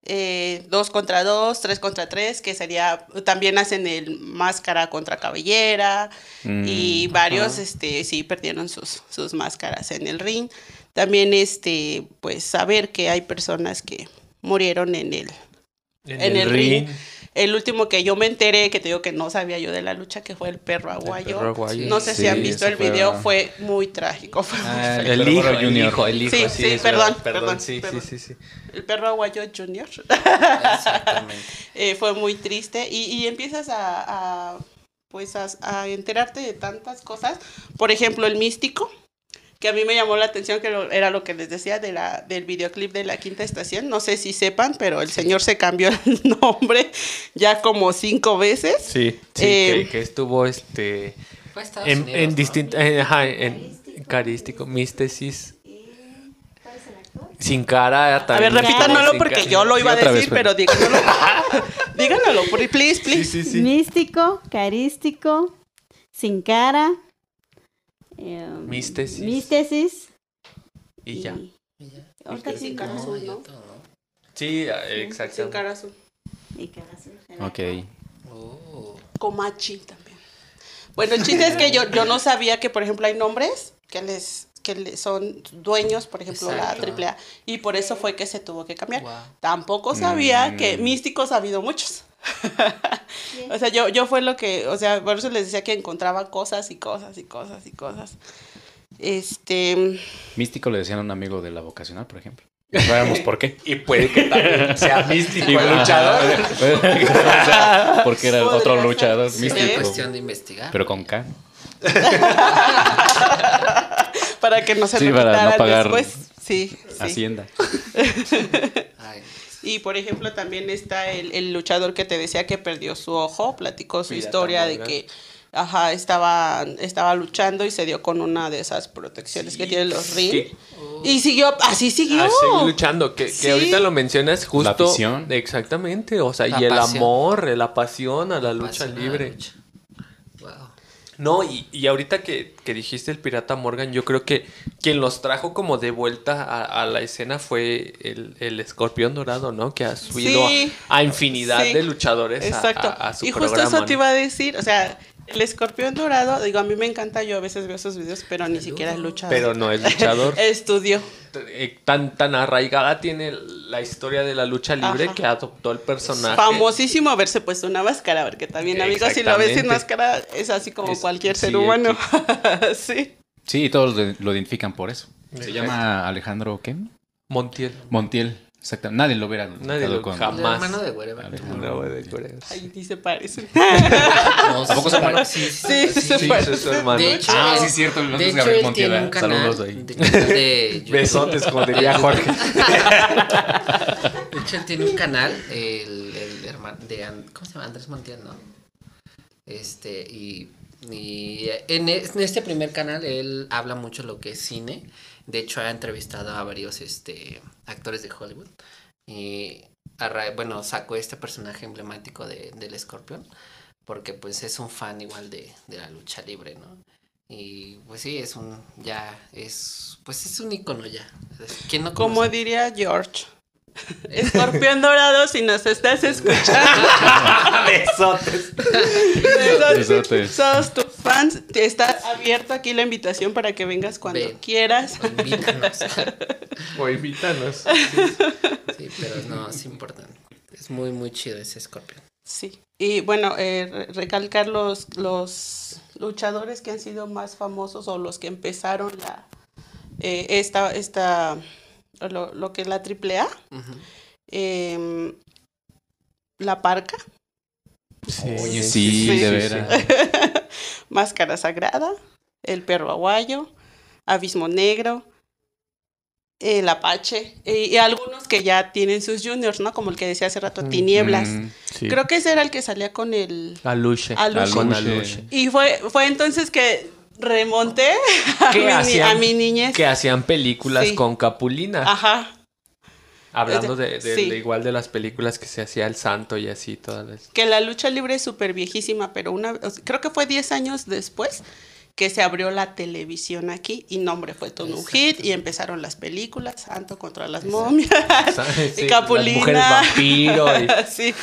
eh, dos contra dos, tres contra tres, que sería, también hacen el máscara contra cabellera y varios, este, sí, perdieron sus, sus máscaras en el ring. También, este, pues, saber que hay personas que murieron en el, en el ring. El último que yo me enteré, que te digo que no sabía yo de la lucha, que fue el perro aguayo. perro aguayo. No sé si han visto el fue- video, fue muy trágico. fue muy Ah. El Pero hijo, el Junior. hijo, el hijo. Sí, sí, sí, perdón, perdón, sí, perdón. sí, sí, sí. El perro aguayo junior. Exactamente. Eh, fue muy triste y, y empiezas a, a, pues a, a enterarte de tantas cosas. Por ejemplo, el místico, que a mí me llamó la atención, que lo- era lo que les decía de la, del videoclip de la quinta estación. No sé si sepan, pero el señor se cambió el nombre ya como cinco veces. Sí, sí, Eh, que, que estuvo este Fue a Estados en, Unidos, en ¿no? distinta, eh, ajá, en carístico, místesis. Sin cara A ver, repítanlo porque cara. yo lo Sí, iba a otra decir, vez, pero díganlo. díganlo, please, please. Sí, sí, sí. Místico, carístico, sin cara. Eh, Místesis. místesis. Y ya. Y ya. Ahorita Sin sí, cara No, azul, ¿no? Sí, Sin exacto. cara azul. y cara azul. Ok. Oh. Comachi también. Bueno, el chiste es que yo, yo no sabía que, por ejemplo, hay nombres que les que son dueños, por ejemplo, Exacto. la AAA, y por eso fue que se tuvo que cambiar. Wow. Tampoco sabía Mm. que místicos ha habido muchos. o sea, yo, yo fue lo que, o sea, por eso les decía que encontraba cosas y cosas y cosas y cosas. Este, Místico le decían a un amigo de la vocacional, por ejemplo. No sabemos por qué. Y puede que también sea místico el luchador. Sea, porque era Podría otro ser. luchador Sí. Es místico. cuestión de investigar. Pero con K. para que no se Sí, para no pagar después. Sí, sí. Hacienda. Ay, Y por ejemplo también está el, el luchador que te decía que perdió su ojo, platicó su historia de que ajá, estaba, estaba luchando y se dio con una de esas protecciones que tienen los ring. Que- Y siguió, así siguió. a seguir luchando. Que, ahorita lo mencionas justo. afición. Exactamente. O sea, La y el amor, la pasión a la lucha la libre. lucha. No, y, y ahorita que, que dijiste el pirata Morgan, yo creo que quien los trajo como de vuelta a, a la escena fue el, el escorpión dorado, ¿no? Que ha subido Sí. a, a infinidad Sí. de luchadores a- Exacto. a, a su y justo programa. eso te iba a decir, o sea, el escorpión dorado, digo, a mí me encanta, yo a veces veo esos videos, pero ni siquiera es luchador. Pero no es luchador. Estudió. Eh, tan, tan arraigada tiene la historia de la lucha libre Ajá. que adoptó el personaje. Famosísimo haberse puesto una máscara, porque también, amigos, si lo ves sin máscara, es así como Es- cualquier ser sí, humano. sí. Sí, y todos lo, lo identifican por eso. Se llama Alejandro, ¿qué? Montiel. Montiel. Exacto. Nadie lo hubiera Nadie lo- con... El jamás. hermano de Wherever. No, güey, de Corea. Ay, ni se parecen. No, ¿A poco sí, se pare- sí, sí, Sí, sí, se sí. parecen. De hecho, Ah, sí, es cierto, el de hecho Gabriel él tiene un ¿verdad? canal Saludos ahí. de. Besotes, como diría Jorge. De hecho, él tiene un canal, el, el hermano de, ¿cómo se llama? Andrés Montiel, ¿no? Este, y, y en, es- en este primer canal él habla mucho lo que es cine. De hecho, ha entrevistado a varios este, actores de Hollywood. Y, a bueno, sacó este personaje emblemático de, del escorpión. Porque, pues, es un fan igual de, de la lucha libre, ¿no? Y pues sí, es un, ya, es, pues es un icono ya. ¿Quién no Como diría George. Escorpión dorado, si nos estás escuchando. Besotes. Besotes. Somos tus fans. Te está abierto aquí la invitación para que vengas cuando Ven. quieras. Invítanos. O invítanos. Sí, pero no, es importante. Es muy, muy chido ese escorpión. Sí. Y bueno, eh, re- recalcar los, los luchadores que han sido más famosos o los que empezaron la eh, esta, esta lo, lo que es la AAA. Ujú. em, la parca, Oye, sí, sí, de sí, veras. Máscara Sagrada, El Perro Aguayo, Abismo Negro, El Apache, y, y algunos que ya tienen sus juniors, ¿no? Como el que decía hace rato, Tinieblas. Mm, Sí. Creo que ese era el que salía con el... Aluche. Aluche. Con Aluche. Aluche. Y fue, fue entonces que remonté a, ¿Qué mi, hacían? a mi niñez. Que hacían películas Sí. con Capulina. Ajá. Hablando de, de- Sí. de igual de las películas que se hacía El Santo y así todas las... Que la lucha libre es súper viejísima, pero una, creo que fue 10 años después que se abrió la televisión aquí y nombre fue todo un hit y empezaron las películas, Santo contra las momias, Sí, y Capulina. Las mujeres vampiro y Sí.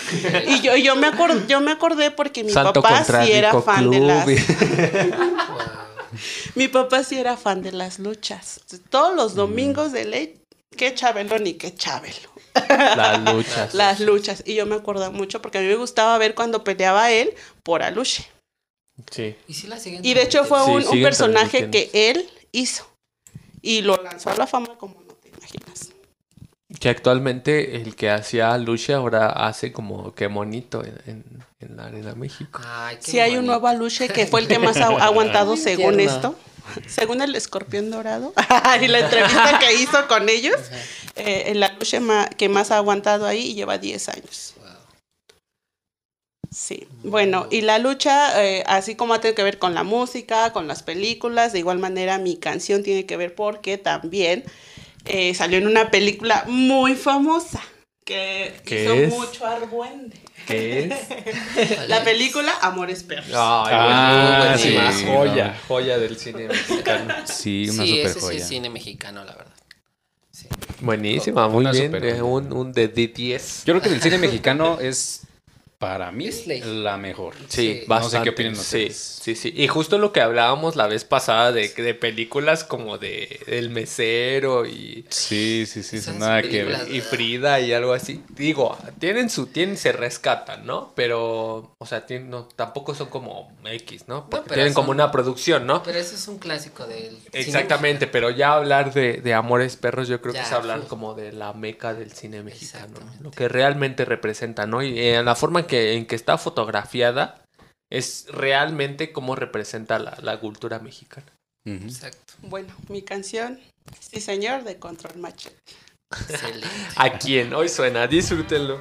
Y yo, yo me acordé, yo me acordé porque mi Santo papá sí era Rico fan de las mi papá sí era fan de las luchas. Todos los domingos de ley, qué chabelo ni qué chabelo. las luchas. Las luchas. Y yo me acuerdo mucho porque a mí me gustaba ver cuando peleaba él por Aluche. Sí. Y sí la Y de hecho fue Sí, un, un personaje que él hizo. Y lo lanzó a la fama como no te imaginas. Que actualmente el que hacía Luche ahora hace como que monito en, en- en la Arena México. Ay, qué Sí hay un nuevo Aluche que fue el que más ha aguantado Muy según tierno. esto. Según el escorpión dorado. y la entrevista que hizo con ellos. eh, el Aluche ma- que más ha aguantado ahí y lleva 10 años. Sí, bueno, y la lucha, eh, así como tiene que ver con la música, con las películas, de igual manera mi canción tiene que ver porque también eh, salió en una película muy famosa que ¿Qué hizo es? mucho argüende. ¿Qué es? La película Amores Perros. Ay, Ah, buenísima. sí, joya, no. joya del cine mexicano. Sí, una Sí, super ese sí joya. es cine mexicano, la verdad. Sí. Buenísima, muy Una bien. super un, un de 10. Yo creo que del cine mexicano es, para mí, la mejor. Sí, Sí. No sé qué opinan sí, ustedes. sí, sí. Y justo lo que hablábamos la vez pasada de, de películas como de El Mesero y, Sí, sí, sí, Esas nada que ver. y Frida y algo así. Digo, tienen su, tienen, se rescatan, ¿no? Pero, o sea, tienen, no, tampoco son como X, ¿no? Porque pero tienen como una producción, ¿no? Pero eso es un clásico del cine Exactamente, pero ya hablar de, de Amores Perros yo creo que es hablar como de la meca del cine mexicano, lo que realmente representa, ¿no? Y eh, la forma en que, en que está fotografiada es realmente cómo representa la, la cultura mexicana. Exacto. Bueno, mi canción, sí señor, de Control Machete. Excelente. ¿A quién? Hoy suena, disfrútenlo.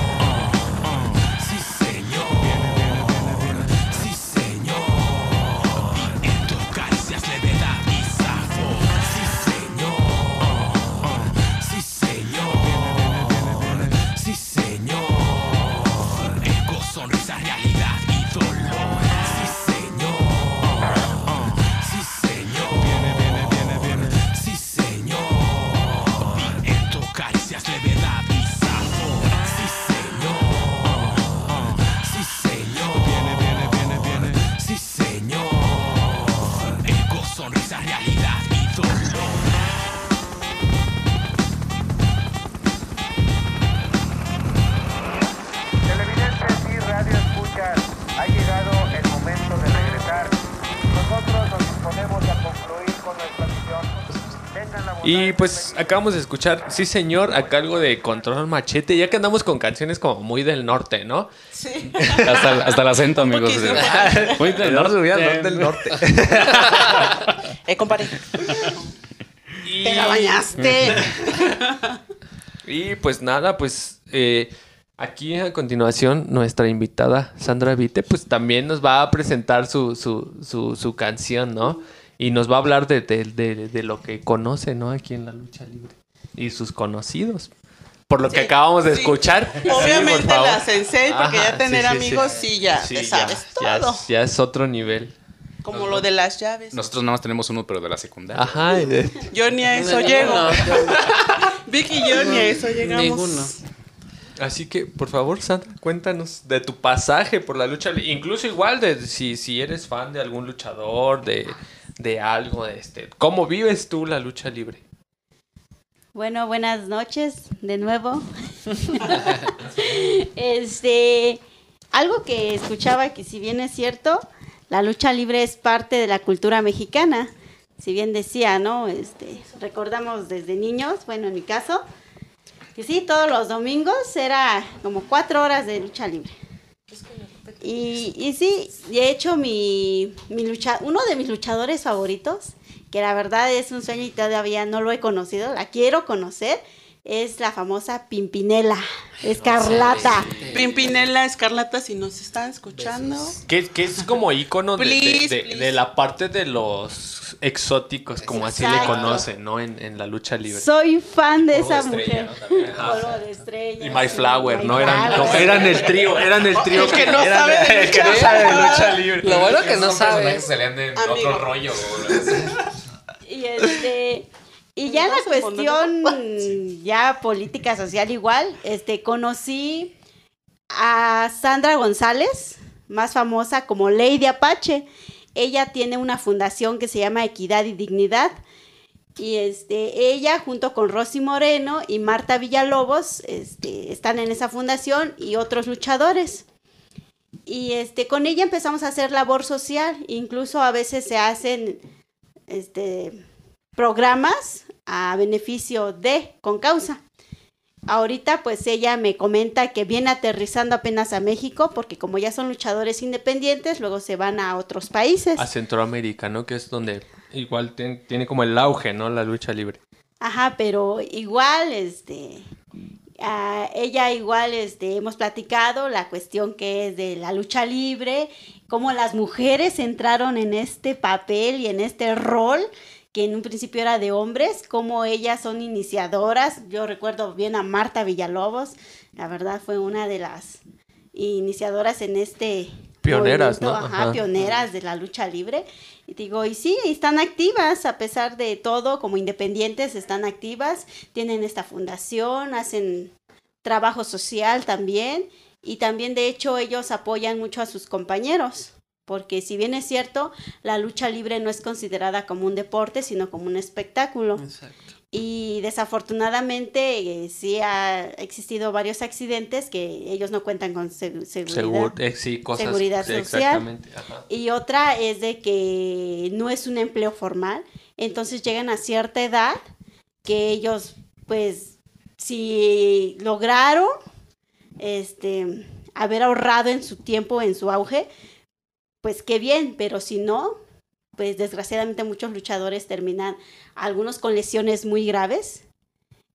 Y pues acabamos de escuchar, sí señor, a cargo de Control Machete, ya que andamos con canciones como muy del norte, ¿no? Sí. Hasta, el- hasta el acento, amigos. Muy del Andamos muy al norte. norte del norte. Eh, compadre. Y- Te la bañaste. Y pues nada, pues eh, aquí a continuación nuestra invitada Sandra Vite pues también nos va a presentar su, su, su, su canción, ¿no? Y nos va a hablar de, de, de- de lo que conoce, ¿no? Aquí en la lucha libre. Y sus conocidos. Por lo que Sí, acabamos de sí. escuchar. Sí, Obviamente por favor. la sensei, porque Ajá, ya tener sí, sí, amigos, sí. sí, ya Sí, te ya, sabes ya todo. es- ya es otro nivel. Como lo de las llaves. Nosotros nada más tenemos uno, pero de la secundaria. Ajá. Yo ni a eso No, llego. no, Vicky y yo ni a eso llegamos. Ninguno. Así que, por favor, Sandra, cuéntanos de tu pasaje por la lucha libre. Incluso igual de si, si eres fan de algún luchador, de, de algo, este. ¿Cómo vives tú la lucha libre? Bueno, buenas noches de nuevo. este, algo que escuchaba que si bien es cierto, la lucha libre es parte de la cultura mexicana. Si bien decía, ¿no? Este, recordamos desde niños, bueno, en mi caso, que sí, todos los domingos era como cuatro horas de lucha libre. Y, y sí, de hecho, mi, mi lucha, uno de mis luchadores favoritos, que la verdad es un sueño y todavía no lo he conocido, la quiero conocer, es la famosa Pimpinela, Escarlata. Pimpinela, Escarlata, si nos están escuchando. Que, que es como ícono de, de- Please, de- please. de la parte de los exóticos, como así le conocen, ¿no? En, en la lucha libre. Soy fan de esa de mujer. estrella. Y My Flower, My ¿no? Eran, Flower. no, eran el trío, eran el trío que no eran- sabe de el que no lucha. sabe de lucha libre. Lo bueno que no sabe. personajes salían de Amigo. otro rollo. Y este y ya la cuestión ya política social igual, este conocí a Sandra González, más famosa como Lady Apache. Ella tiene una fundación que se llama Equidad y Dignidad. Y este, ella junto con Rosy Moreno y Marta Villalobos este, están en esa fundación y otros luchadores. Y este, con ella empezamos a hacer labor social, incluso a veces se hacen este, programas a beneficio de, con causa. Ahorita pues ella me comenta que viene aterrizando apenas a México porque como ya son luchadores independientes, luego se van a otros países. A Centroamérica, ¿no? Que es donde igual ten- tiene como el auge, ¿no? La lucha libre. Ajá, pero igual, este, a ella igual, este, hemos platicado la cuestión que es de la lucha libre, cómo las mujeres entraron en este papel y en este rol que en un principio era de hombres, cómo ellas son iniciadoras. Yo recuerdo bien a Marta Villalobos, la verdad fue una de las iniciadoras en este Pioneras, ¿no? Ajá, Ajá. pioneras de la lucha libre. Y digo, y sí, están activas, a pesar de todo, como independientes, están activas, tienen esta fundación, hacen trabajo social también, y también de hecho ellos apoyan mucho a sus compañeros, porque si bien es cierto, la lucha libre no es considerada como un deporte, sino como un espectáculo. Y desafortunadamente eh, sí ha existido varios accidentes que ellos no cuentan con se- seguridad. Segur- eh, sí, cosas. seguridad social. Exactamente. Ajá. Y otra es de que no es un empleo formal, entonces llegan a cierta edad que ellos, pues, si lograron, este, haber ahorrado en su tiempo, en su auge, pues qué bien, pero si no, pues desgraciadamente muchos luchadores terminan, algunos con lesiones muy graves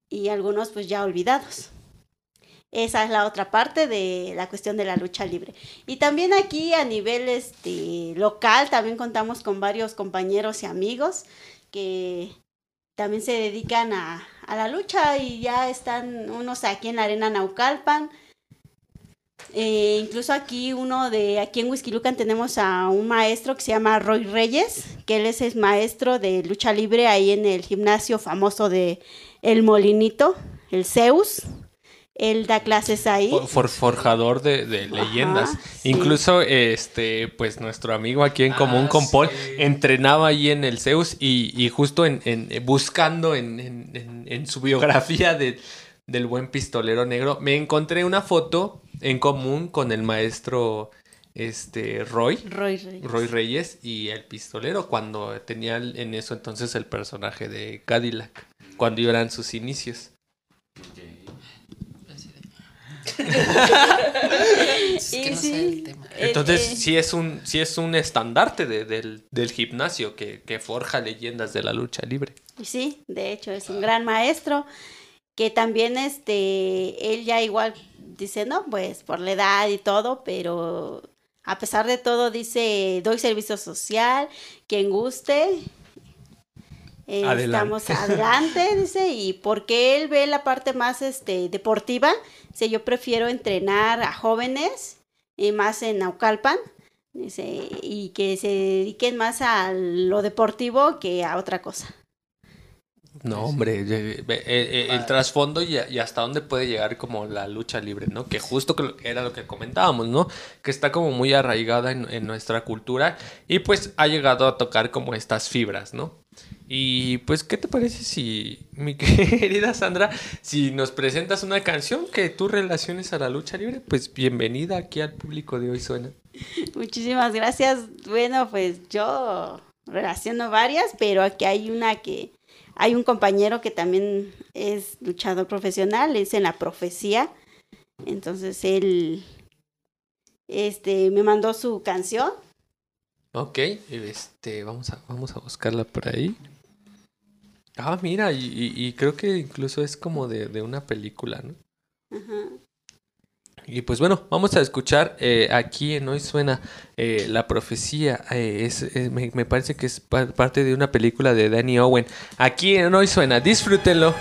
y algunos pues ya olvidados. Esa es la otra parte de la cuestión de la lucha libre. Y también aquí a nivel este, local, también contamos con varios compañeros y amigos que también se dedican a, a la lucha y ya están unos aquí en la arena Naucalpan. Eh, incluso aquí uno de aquí en Huizquilucan tenemos a un maestro que se llama Roy Reyes, que él es el maestro de lucha libre ahí en el gimnasio famoso de El Molinito, el Zeus. Él da clases ahí. For- for- forjador de, de leyendas. sí. Incluso, este, pues nuestro amigo aquí en común con Paul entrenaba ahí en el Zeus y, y justo en, en- buscando en, en- en- en su biografía de- del buen pistolero negro, me encontré una foto en común con el maestro este Roy. Roy Reyes. Roy Reyes y el pistolero cuando tenía en eso entonces el personaje de Cadillac, cuando eran sus inicios. Es que Y no sí, sé el tema. Entonces, eh, sí es un, sí es un estandarte de- del, del gimnasio que, que forja leyendas de la lucha libre. Y Sí, de hecho es un gran maestro que también este él ya igual dice, "No, pues por la edad y todo, pero a pesar de todo dice, doy servicio social, quien guste eh, Adelante. estamos adelante, dice, y porque él ve la parte más este deportiva, dice, yo prefiero entrenar a jóvenes y más en Naucalpan, dice, y que se dediquen más a lo deportivo que a otra cosa. No, hombre, eh, eh, eh, el trasfondo y, y hasta dónde puede llegar como la lucha libre, ¿no? Que justo que lo- era lo que comentábamos, ¿no? Que está como muy arraigada en, en nuestra cultura y pues ha llegado a tocar como estas fibras, ¿no? Y pues, ¿qué te parece si, mi querida Sandra, si nos presentas una canción que tú relaciones a la lucha libre? Pues bienvenida aquí al público de Hoy Suena. Muchísimas gracias. Bueno, pues yo relaciono varias, pero aquí hay una que hay un compañero que también es luchador profesional, es en la profecía. Entonces él este me mandó su canción. Ok, este, vamos a, vamos a buscarla por ahí. Ah, mira, y, y- y creo que incluso es como de, de una película, ¿no? Ajá. Y pues bueno, vamos a escuchar eh, aquí en Hoy Suena eh, La Profecía. eh, es, eh, me, me parece que es pa- parte de una película de Danny Owen. Aquí en Hoy Suena, disfrútenlo.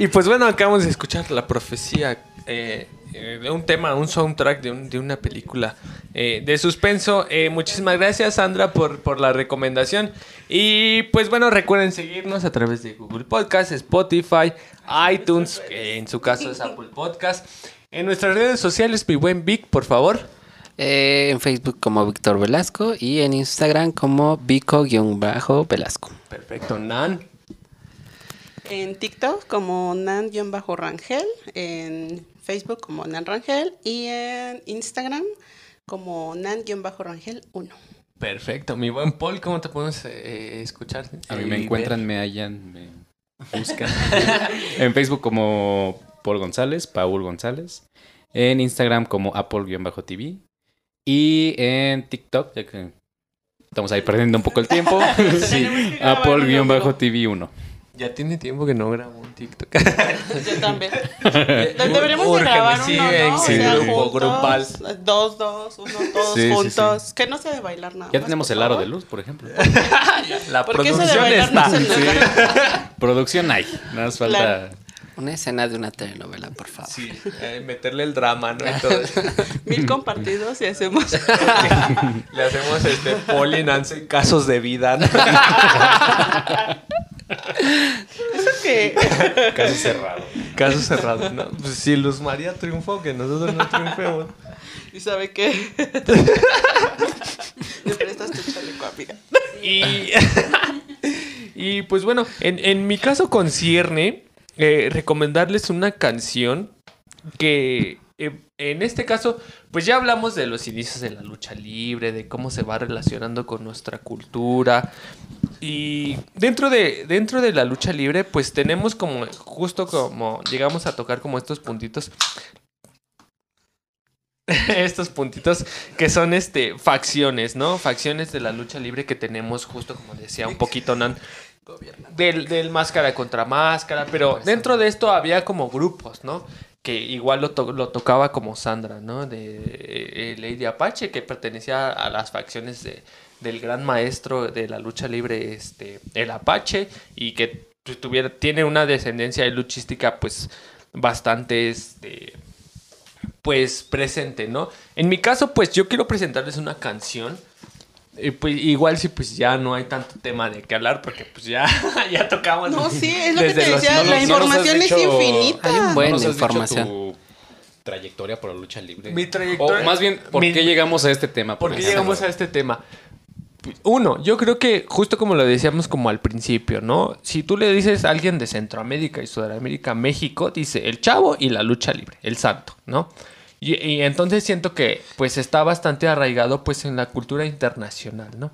Y pues bueno, acabamos de escuchar la profecía eh, eh, de un tema, un soundtrack de, un- de una película eh, de suspenso. Muchísimas gracias, Sandra, por, por la recomendación. Y pues bueno, recuerden seguirnos a través de Google Podcast, Spotify, iTunes, que en su caso es Apple Podcast. En nuestras redes sociales, mi buen Vic, por favor. Eh, en Facebook como Víctor Velasco y en Instagram como Vico-Velasco. Perfecto, Nan. En TikTok como Nan-Rangel, en Facebook como Nan Rangel y en Instagram como Nan-Rangel 1. Perfecto, mi buen Paul, ¿cómo te podemos eh, escuchar? A mí Eh, me y encuentran, me hallan, me buscan. en Facebook como Paul González, Paul González. En Instagram como Apple-TV. Y en TikTok, ya que estamos ahí perdiendo un poco el tiempo. sí, Apple-TV1. Ya tiene tiempo que no grabo un TikTok. Yo también. De- Deberíamos de grabar sí, uno, en ¿no? O sí, sea, grupo, juntos, grupal. Dos, dos, uno, todos Sí, sí, juntos. Que no sea de bailar nada Ya más, tenemos el aro de luz, por ejemplo. La producción no está. da. Producción hay. Nada más falta. Una escena de una telenovela, por favor. Sí, eh, meterle el drama, ¿no? Y todo eso. Mil compartidos y hacemos. Le hacemos este Paul y Nancy casos de vida, ¿no? Eso que. Caso cerrado. Casos cerrados, ¿no? Pues si Luz María triunfó, que nosotros no triunfemos. ¿Y sabe qué? Me prestas tu chaleco, amiga. Y, y pues bueno, en, en mi caso concierne eh, recomendarles una canción que eh, en este caso, pues ya hablamos de los inicios de la lucha libre, de cómo se va relacionando con nuestra cultura. Y dentro de, dentro de la lucha libre, pues tenemos como, justo como llegamos a tocar como estos puntitos estos puntitos que son este facciones, ¿no? Facciones de la lucha libre que tenemos justo como decía un poquito Nan del, del máscara contra máscara, pero dentro de esto había como grupos, ¿no? Que igual lo, to- lo tocaba como Sandra, ¿no? De eh, Lady Apache, que pertenecía a las facciones de, del gran maestro de la lucha libre, este, el Apache, y que tu- tuviera, tiene una descendencia luchística, pues, bastante, este, pues presente, ¿no? En mi caso, pues yo quiero presentarles una canción. Y pues igual si pues ya no hay tanto tema de qué hablar porque pues ya, ya tocamos. No, sí, es lo que desde te los- decía, no la nos- no has información es dicho- infinita. Hay un buen ¿No información. tu trayectoria por la lucha libre? Mi trayectoria- O más bien, ¿por mi- qué llegamos a este tema? ¿Por qué ejemplo? llegamos a este tema? Uno, yo creo que justo como lo decíamos como al principio, ¿no? Si tú le dices a alguien de Centroamérica y Sudamérica, México, dice el chavo y la lucha libre, el santo, ¿no? Y, y entonces siento que pues está bastante arraigado pues en la cultura internacional, ¿no?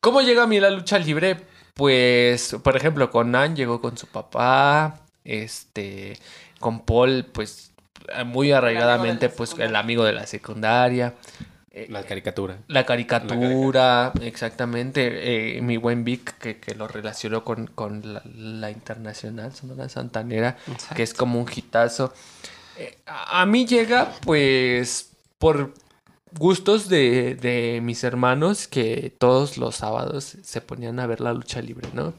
¿Cómo llega a mí la lucha libre? Pues, por ejemplo, con Nan llegó con su papá, este, con Paul, pues, muy arraigadamente, pues, el amigo de la secundaria. Eh, La caricatura. la caricatura, exactamente. eh, mi buen Vic, que, que lo relacionó con, con la, la internacional Sonora Santanera, que es como un hitazo. Eh, a, a mí llega, pues, por gustos de, de mis hermanos que todos los sábados se ponían a ver la lucha libre, ¿no?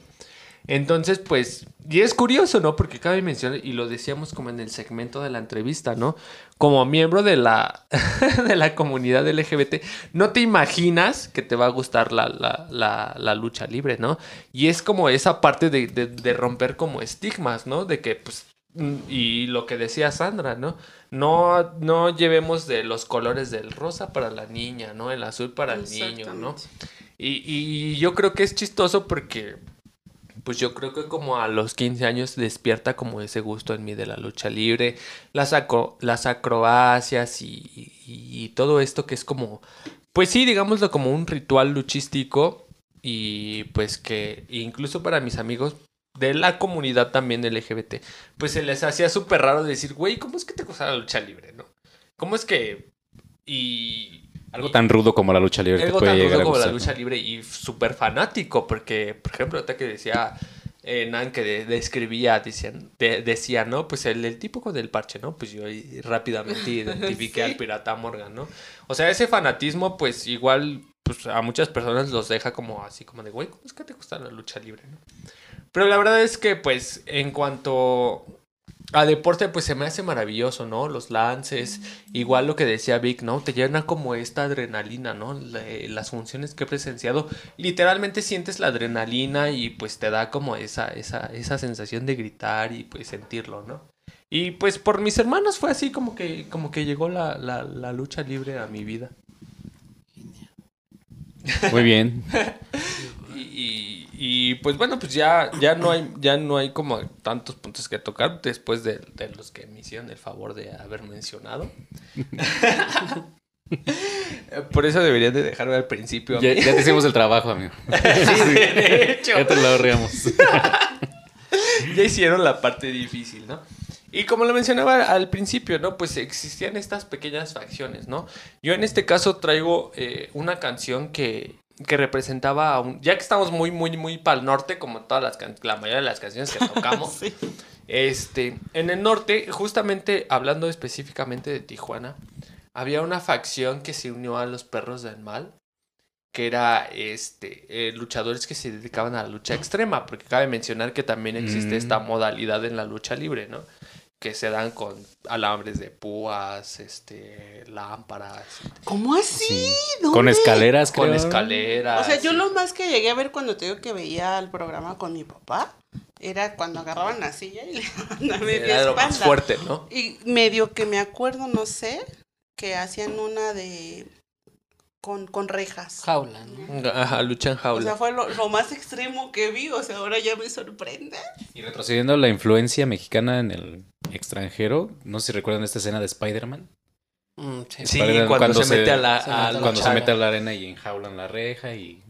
Entonces, pues, y es curioso, ¿no? Porque cabe mencionar, y lo decíamos como en el segmento de la entrevista, ¿no? Como miembro de la, de la comunidad LGBT, no te imaginas que te va a gustar la, la, la, la lucha libre, ¿no? Y es como esa parte de, de, de romper como estigmas, ¿no? De que, pues, mm, y lo que decía Sandra, ¿no? No, no llevemos de los colores del rosa para la niña, ¿no? El azul para el niño, ¿no? Y, y yo creo que es chistoso porque pues yo creo que como a los 15 años despierta como ese gusto en mí de la lucha libre, las, acro- las acrobacias y, y- y todo esto que es como, pues sí, digámoslo como un ritual luchístico y pues que incluso para mis amigos de la comunidad también LGBT, pues se les hacía súper raro decir, güey, ¿cómo es que te gusta la lucha libre, no? ¿Cómo es que... Y... Algo tan rudo como la lucha libre te Algo puede tan llegar rudo a como la lucha libre y súper fanático, porque, por ejemplo, ahorita que decía eh, Nan que de- describía, decían, de- decía, ¿no? Pues el, el tipo con el parche, ¿no? Pues yo ahí rápidamente identifiqué al pirata Morgan, ¿no? O sea, ese fanatismo, pues igual, pues a muchas personas los deja como así, como de, güey, ¿cómo es que te gusta la lucha libre, no? Pero la verdad es que, pues, en cuanto a deporte pues se me hace maravilloso, ¿no? Los lances, igual lo que decía Vic, ¿no? Te llena como esta adrenalina, ¿no? Le- las funciones que he presenciado, literalmente sientes la adrenalina y pues te da como esa, esa, esa sensación de gritar y pues sentirlo, ¿no? Y pues por mis hermanos fue así como que, como que llegó la, la, la lucha libre a mi vida. Muy bien. Y, y- y, pues bueno, pues ya, ya no hay, ya no hay como tantos puntos que tocar después de, de los que me hicieron el favor de haber mencionado. Por eso deberían de dejarme al principio. Ya, ya te hicimos el trabajo, amigo. Sí, de hecho. Ya te lo ahorramos. ya hicieron la parte difícil, ¿no? Y como lo mencionaba al principio, ¿no? Pues existían estas pequeñas facciones, ¿no? Yo en este caso traigo eh, una canción que, que representaba, a un, ya que estamos muy, muy, muy para el norte, como todas las can- la mayoría de las canciones que tocamos, este, en el norte, justamente hablando específicamente de Tijuana, había una facción que se unió a los perros del mal, que era este eh, luchadores que se dedicaban a la lucha extrema, porque cabe mencionar que también existe Mm. esta modalidad en la lucha libre, ¿no? Que se dan con alambres de púas, este, lámparas, ¿Cómo así? Con ¿Dónde? escaleras, con escaleras. O sea, yo lo más que llegué a ver cuando te digo que veía el programa con mi papá era cuando agarraban la silla y le daban a media era lo más espalda. fuerte, ¿no? Y medio que me acuerdo, no sé, que hacían una de con, con rejas. Jaula, ¿no? Ajá, lucha en O jaula. sea, fue lo, lo más extremo que vi, o sea, ahora ya me sorprende. Y retrocediendo la influencia mexicana en el extranjero, no sé si recuerdan esta escena de Spider-Man. Mm, sí. Cuando, se, mete a la, se a mete a la Cuando se mete a la arena y enjaulan la reja y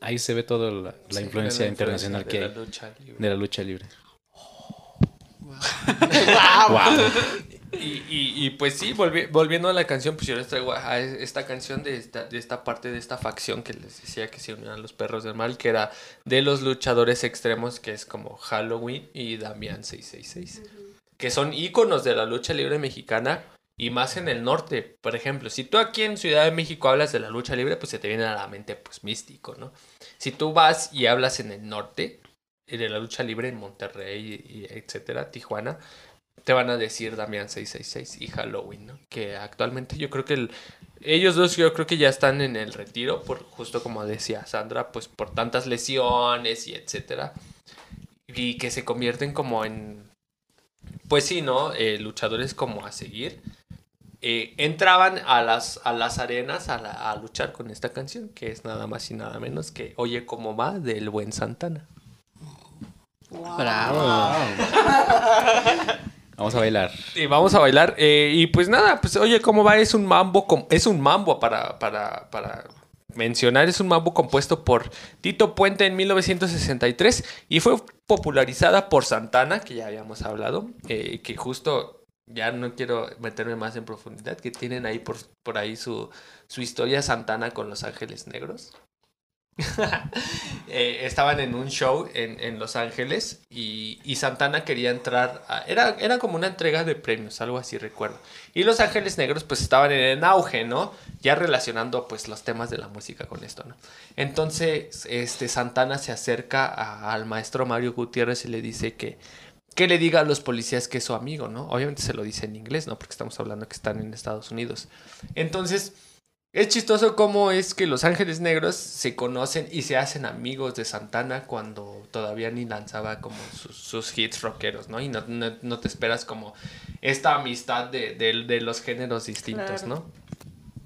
ahí se ve toda la, la Sí, influencia la internacional de que la hay lucha libre. de la lucha libre. Y, y, y, pues sí, volvi- volviendo a la canción, pues yo les traigo a esta canción de esta, de esta parte de esta facción que les decía que se unían los perros del mal, que era de los luchadores extremos, que es como Halloween y Damián 666, que son íconos de la lucha libre mexicana y más en el norte. Por ejemplo, si tú aquí en Ciudad de México hablas de la lucha libre, pues se te viene a la mente pues místico, ¿no? Si tú vas y hablas en el norte, eh, de la lucha libre en Monterrey y, etcétera, Tijuana, te van a decir Damián 666 y Halloween, ¿no? Que actualmente yo creo que el- ellos dos yo creo que ya están en el retiro, por justo como decía Sandra, pues por tantas lesiones y etcétera. Y que se convierten como en, pues sí, ¿no? Eh, luchadores como a seguir. Eh, entraban a las, a las arenas a, la- a luchar con esta canción, que es nada más y nada menos que Oye cómo va del buen Santana. Bravo. Vamos a bailar. Y vamos a bailar. eh, y pues nada, pues oye, ¿cómo va? Es un mambo, es un mambo para, para, para mencionar, es un mambo compuesto por Tito Puente en 1963 y fue popularizada por Santana, que ya habíamos hablado, eh, que justo, ya no quiero meterme más en profundidad, que tienen ahí por, por ahí su, su historia Santana con Los Ángeles Negros. Eh, estaban en un show en, en Los Ángeles y, y Santana quería entrar. era, era como una entrega de premios, algo así recuerdo. Y Los Ángeles Negros pues estaban en el auge, ¿no? Ya relacionando pues los temas de la música con esto, ¿no? Entonces este, Santana se acerca al maestro Mario Gutiérrez y le dice que, que le diga a los policías que es su amigo, ¿no? Obviamente se lo dice en inglés, ¿no? Porque estamos hablando que están en Estados Unidos. Entonces... Es chistoso cómo es que los Ángeles Negros se conocen y se hacen amigos de Santana cuando todavía ni lanzaba como sus, sus hits rockeros, ¿no? Y no, no- no te esperas como esta amistad de, de- de los géneros distintos, Claro. ¿no?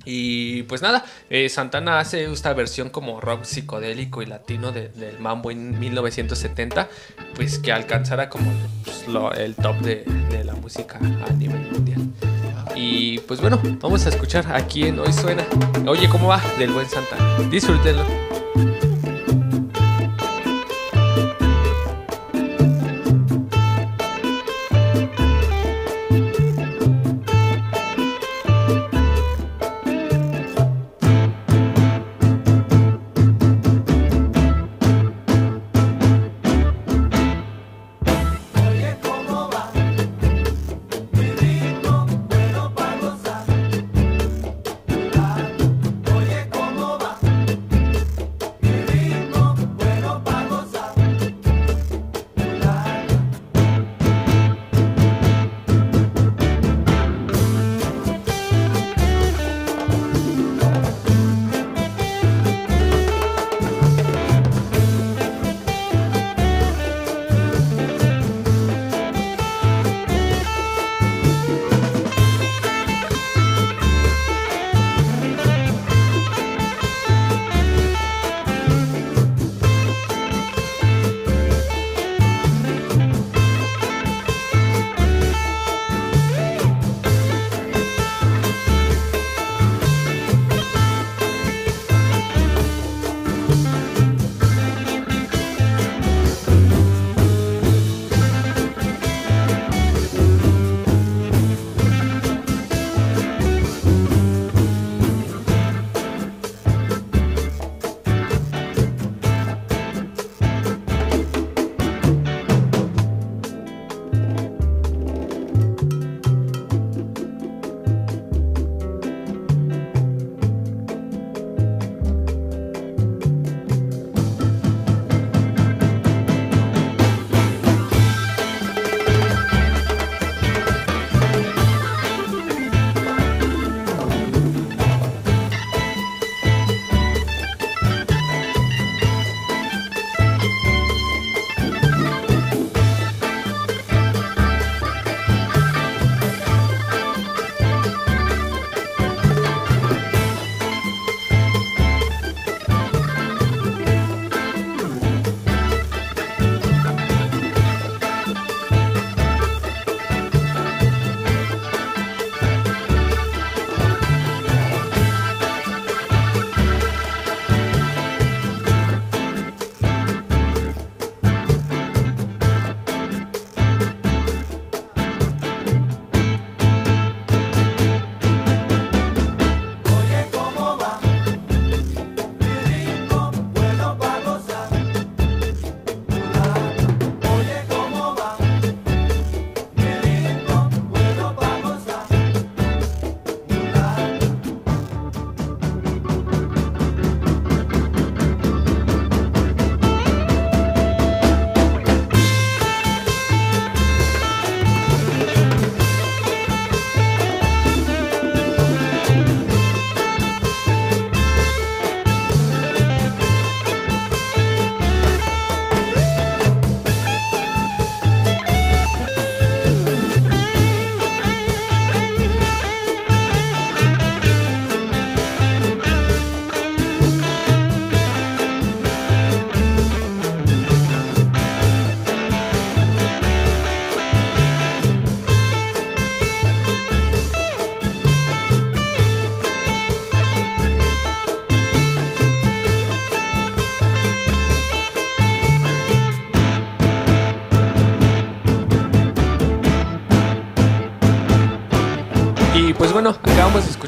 Y pues nada, eh, Santana hace esta versión como rock psicodélico y latino de- del mambo en 1970, pues que alcanzara como pues, lo- el top de, de la música a nivel mundial. Y pues bueno, vamos a escuchar aquí en Hoy Suena. Oye, ¿cómo va? Del buen Santana. Disfrútenlo.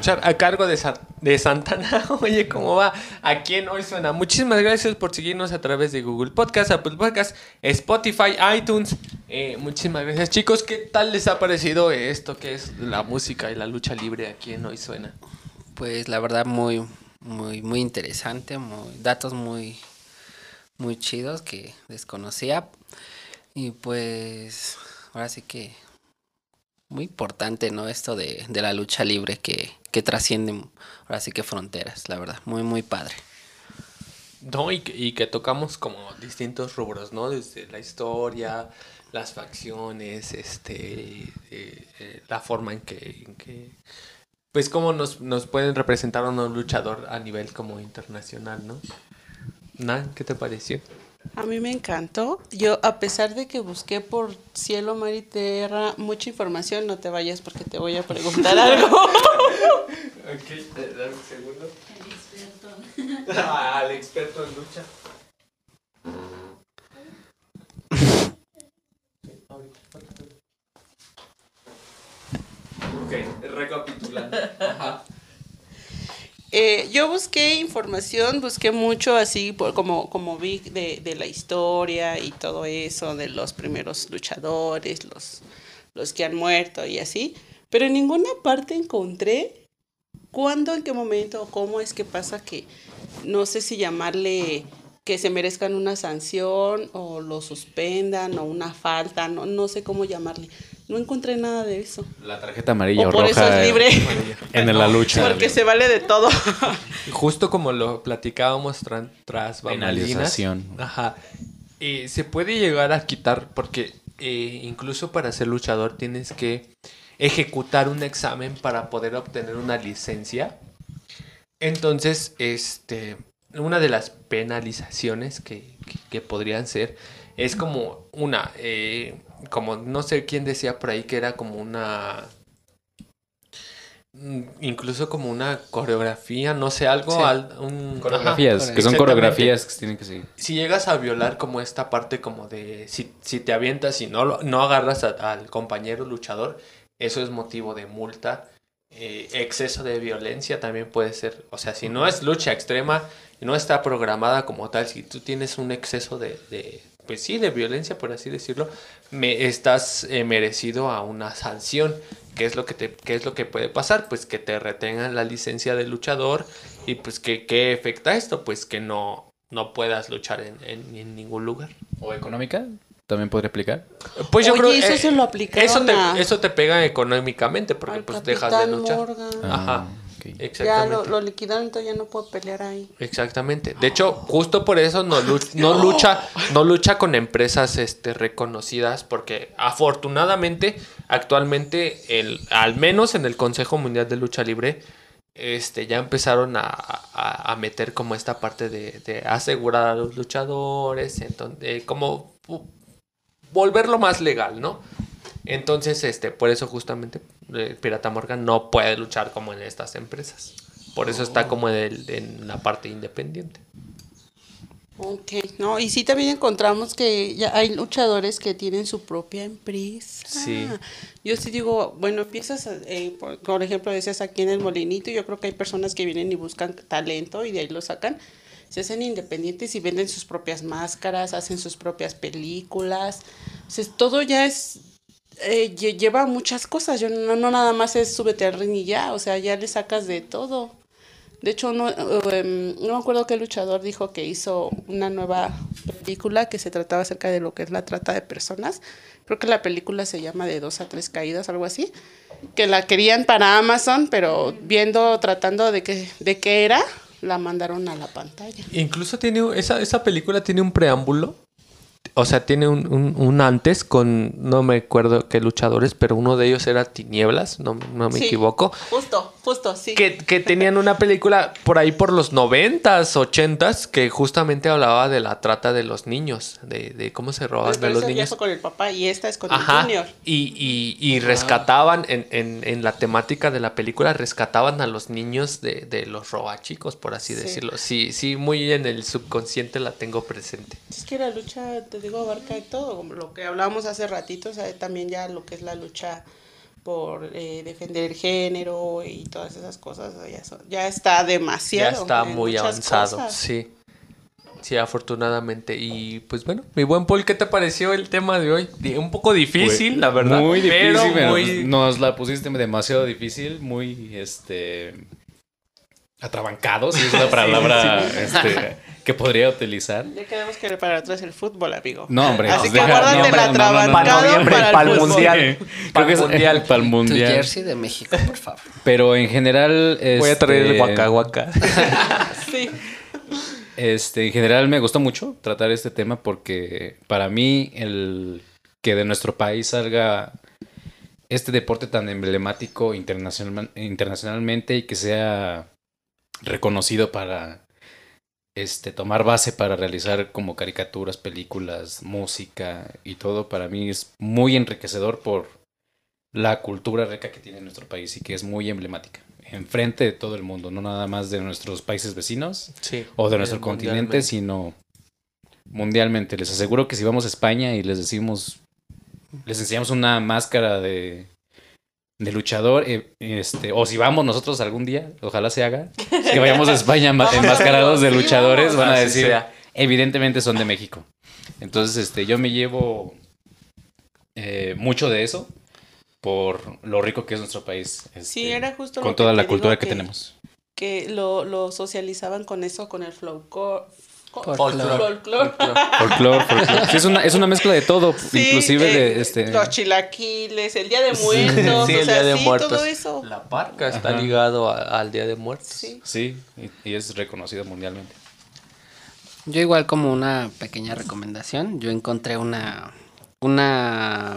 A cargo de, de Santana. Oye, ¿cómo va? Aquí en Hoy Suena. Muchísimas gracias por seguirnos a través de Google Podcast, Apple Podcast, Spotify, iTunes. Eh, muchísimas gracias, chicos. ¿Qué tal les ha parecido esto que es la música y la lucha libre aquí en Hoy Suena? Pues la verdad muy, muy, muy interesante, muy, datos muy, muy chidos que desconocía. Y pues ahora sí que muy importante, ¿no? Esto de, de la lucha libre que, que trasciende ahora sí que fronteras, la verdad. Muy, muy padre. No, y y que tocamos como distintos rubros, ¿no? Desde la historia, las facciones, este, eh, eh, la forma en que, en que pues cómo nos, nos pueden representar a un luchador a nivel como internacional, ¿no? Nan, ¿qué te pareció? A mí me encantó. Yo, a pesar de que busqué por cielo, mar y tierra mucha información, no te vayas porque te voy a preguntar algo. Ok, dame un segundo. Ah, Al experto en lucha. Ok, recapitulando. Ajá. Eh, yo busqué información, busqué mucho así por, como, como vi de, la historia y todo eso, de los primeros luchadores, los, los que han muerto y así, pero en ninguna parte encontré cuándo, en qué momento cómo es que pasa que no sé si llamarle que se merezcan una sanción o lo suspendan o una falta, no, no sé cómo llamarle. No encontré nada de eso. La tarjeta amarilla O o, por eso roja es libre. en la lucha. Porque se vale de todo. Justo como lo platicábamos tran- tras bambalinas. Penalización. Ajá. Eh, se puede llegar a quitar porque eh, incluso para ser luchador tienes que ejecutar un examen para poder obtener una licencia. Entonces, este, una de las penalizaciones que, que- que podrían ser es como una, eh, como no sé quién decía por ahí que era como una mm, incluso como una coreografía, no sé, algo Sí. al- un- Coreografías, Ajá, que son coreografías que se tienen que seguir. Si llegas a violar como esta parte como de si, si te avientas y no, no agarras a- al compañero luchador, eso es motivo de multa. Eh, exceso de violencia también puede ser, o sea, si no es lucha extrema, no está programada como tal, si tú tienes un exceso de, de pues sí, de violencia, por así decirlo, me estás eh, merecido a una sanción. ¿Qué es lo que te, qué es lo que puede pasar? Pues que te retengan la licencia de luchador y pues que qué afecta esto, pues que no no puedas luchar en, en- en ningún lugar. ¿O económica? ¿También podría explicar? Pues yo Oye, creo eso eh, se lo aplicaron eso te, a- eso te pega económicamente porque Al pues dejas de luchar. Morgan. Ajá. Ya Exactamente. lo, lo liquidaron, entonces ya no puedo pelear ahí. Exactamente. De hecho, justo por eso no, lu- no lucha, no lucha con empresas este, reconocidas, porque afortunadamente, actualmente, el, al menos en el Consejo Mundial de Lucha Libre, este, ya empezaron a, a- a meter como esta parte de, de asegurar a los luchadores, entonces, como volverlo más legal, ¿no? Entonces, este, por eso justamente eh, Pirata Morgan no puede luchar como en estas empresas. Por eso está como en, el- en la parte independiente. Ok, no, y sí también encontramos que ya hay luchadores que tienen su propia empresa. Sí. Yo sí digo, bueno, empiezas, eh, por, por ejemplo, decías aquí en el Molinito, yo creo que hay personas que vienen y buscan talento y de ahí lo sacan. Se hacen independientes y venden sus propias máscaras, hacen sus propias películas. O sea, todo ya es, eh, lle- lleva muchas cosas. Yo no, no nada más es súbete al ring y ya, o sea, ya le sacas de todo. De hecho, no, em, no me acuerdo qué luchador dijo que hizo una nueva película que se trataba acerca de lo que es la trata de personas. Creo que la película se llama De dos a tres caídas, algo así. Que la querían para Amazon, pero viendo, tratando de que, de qué era, la mandaron a la pantalla. Incluso tiene esa, esa película tiene un preámbulo. O sea, tiene un, un- un antes con, no me acuerdo qué luchadores, pero uno de ellos era Tinieblas, no, no me Sí, equivoco. Justo, justo, sí. Que, que tenían una película por ahí por los noventas, ochentas, que justamente hablaba de la trata de los niños, de, de cómo se robaban de Pero los niños. con el papá y esta es con Ajá. el Junior. Y, y, y rescataban en, en, en la temática de la película, rescataban a los niños de, de los robachicos, por así Sí. decirlo. Sí, sí, muy en el subconsciente la tengo presente. Es que la lucha, digo, abarca de todo, como lo que hablábamos hace ratito, o sea, también ya lo que es la lucha por eh, defender el género y todas esas cosas. Ya, son- ya está Ya demasiado. está en muy avanzado, cosas. sí. Sí, afortunadamente. Y pues bueno, mi buen Paul, ¿qué te pareció el tema de hoy? Un poco difícil, Fue la verdad. Muy pero difícil, pero muy- nos la pusiste demasiado difícil, muy este atrabancado, si es una palabra este, que podría utilizar. Ya quedamos que para atrás el fútbol, amigo. No, hombre. Así que guárdate no, la no, no, no, noviembre, para el para mundial. Creo Para que el es mundial. para el Tu mundial. jersey de México, por favor. Pero en general. Voy a traer el este, Waka Waka. Sí. Este, en general me gustó mucho tratar este tema porque para mí el que de nuestro país salga este deporte tan emblemático internacional, internacionalmente y que sea reconocido para este tomar base para realizar como caricaturas, películas, música y todo para mí es muy enriquecedor por la cultura rica que tiene nuestro país y que es muy emblemática enfrente de todo el mundo, no nada más de nuestros países vecinos, Sí. o de nuestro continente, sino mundialmente. Les aseguro que si vamos a España y les decimos, les enseñamos una máscara de, de luchador, eh, este, o si vamos nosotros algún día, ojalá se haga, que vayamos a España enmascarados de luchadores, van a decir, evidentemente son de México. Entonces, este, yo me llevo eh, mucho de eso por lo rico que es nuestro país. Sí, este, era justo con toda la cultura que que- tenemos. Que lo, lo socializaban con eso, con el folclore. Folclore. Folclore. Folclor, folclor. Sí, es una, es una mezcla de todo, Sí, inclusive eh, de este. Los chilaquiles, el Día de Muertos, Sí, el sea, Día de sí, Muertos. todo eso. La parca está ligado a- al Día de Muertos. Sí. Sí, y, y es reconocido mundialmente. Yo igual como una pequeña recomendación, yo encontré una, una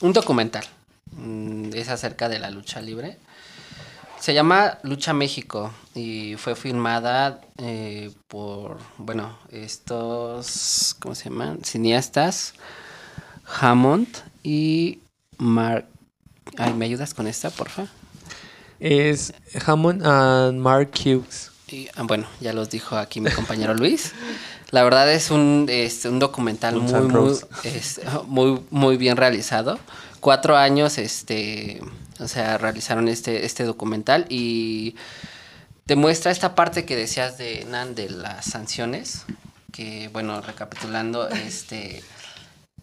un documental. mm, Es acerca de la lucha libre. Se llama Lucha México y fue filmada eh, por, bueno, estos, ¿cómo se llaman? Cineastas, Hammond y Mark. Ay, ¿me ayudas con esta, porfa? Es Hammond and Mark Hughes. Y, ah, bueno, ya los dijo aquí mi compañero Luis. La verdad es un, este, un documental Un muy, muy, este, muy, muy bien realizado. Cuatro años, este, o sea, realizaron este, este documental y te muestra esta parte que decías de Nan de las sanciones. Que, bueno, recapitulando, este,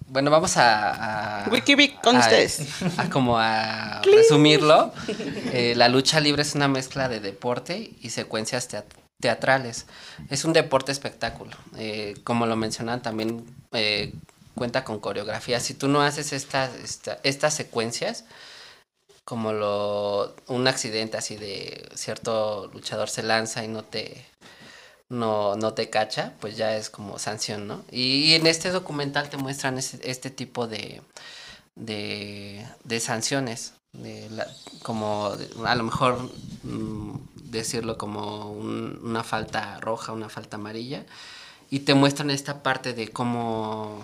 bueno, vamos a, a Wikivic con a- ustedes. a como a resumirlo, eh, la lucha libre es una mezcla de deporte y secuencias teat- teatrales. Es un deporte espectáculo. Eh, como lo mencionan, también eh, cuenta con coreografía. Si tú no haces estas, esta- estas secuencias, como lo un accidente así de cierto luchador se lanza y no te no, no te cacha, pues ya es como sanción, ¿no? Y, en este documental te muestran este tipo de, de, de sanciones, de la- como a lo mejor mm, decirlo como un- una falta roja, una falta amarilla, y te muestran esta parte de cómo,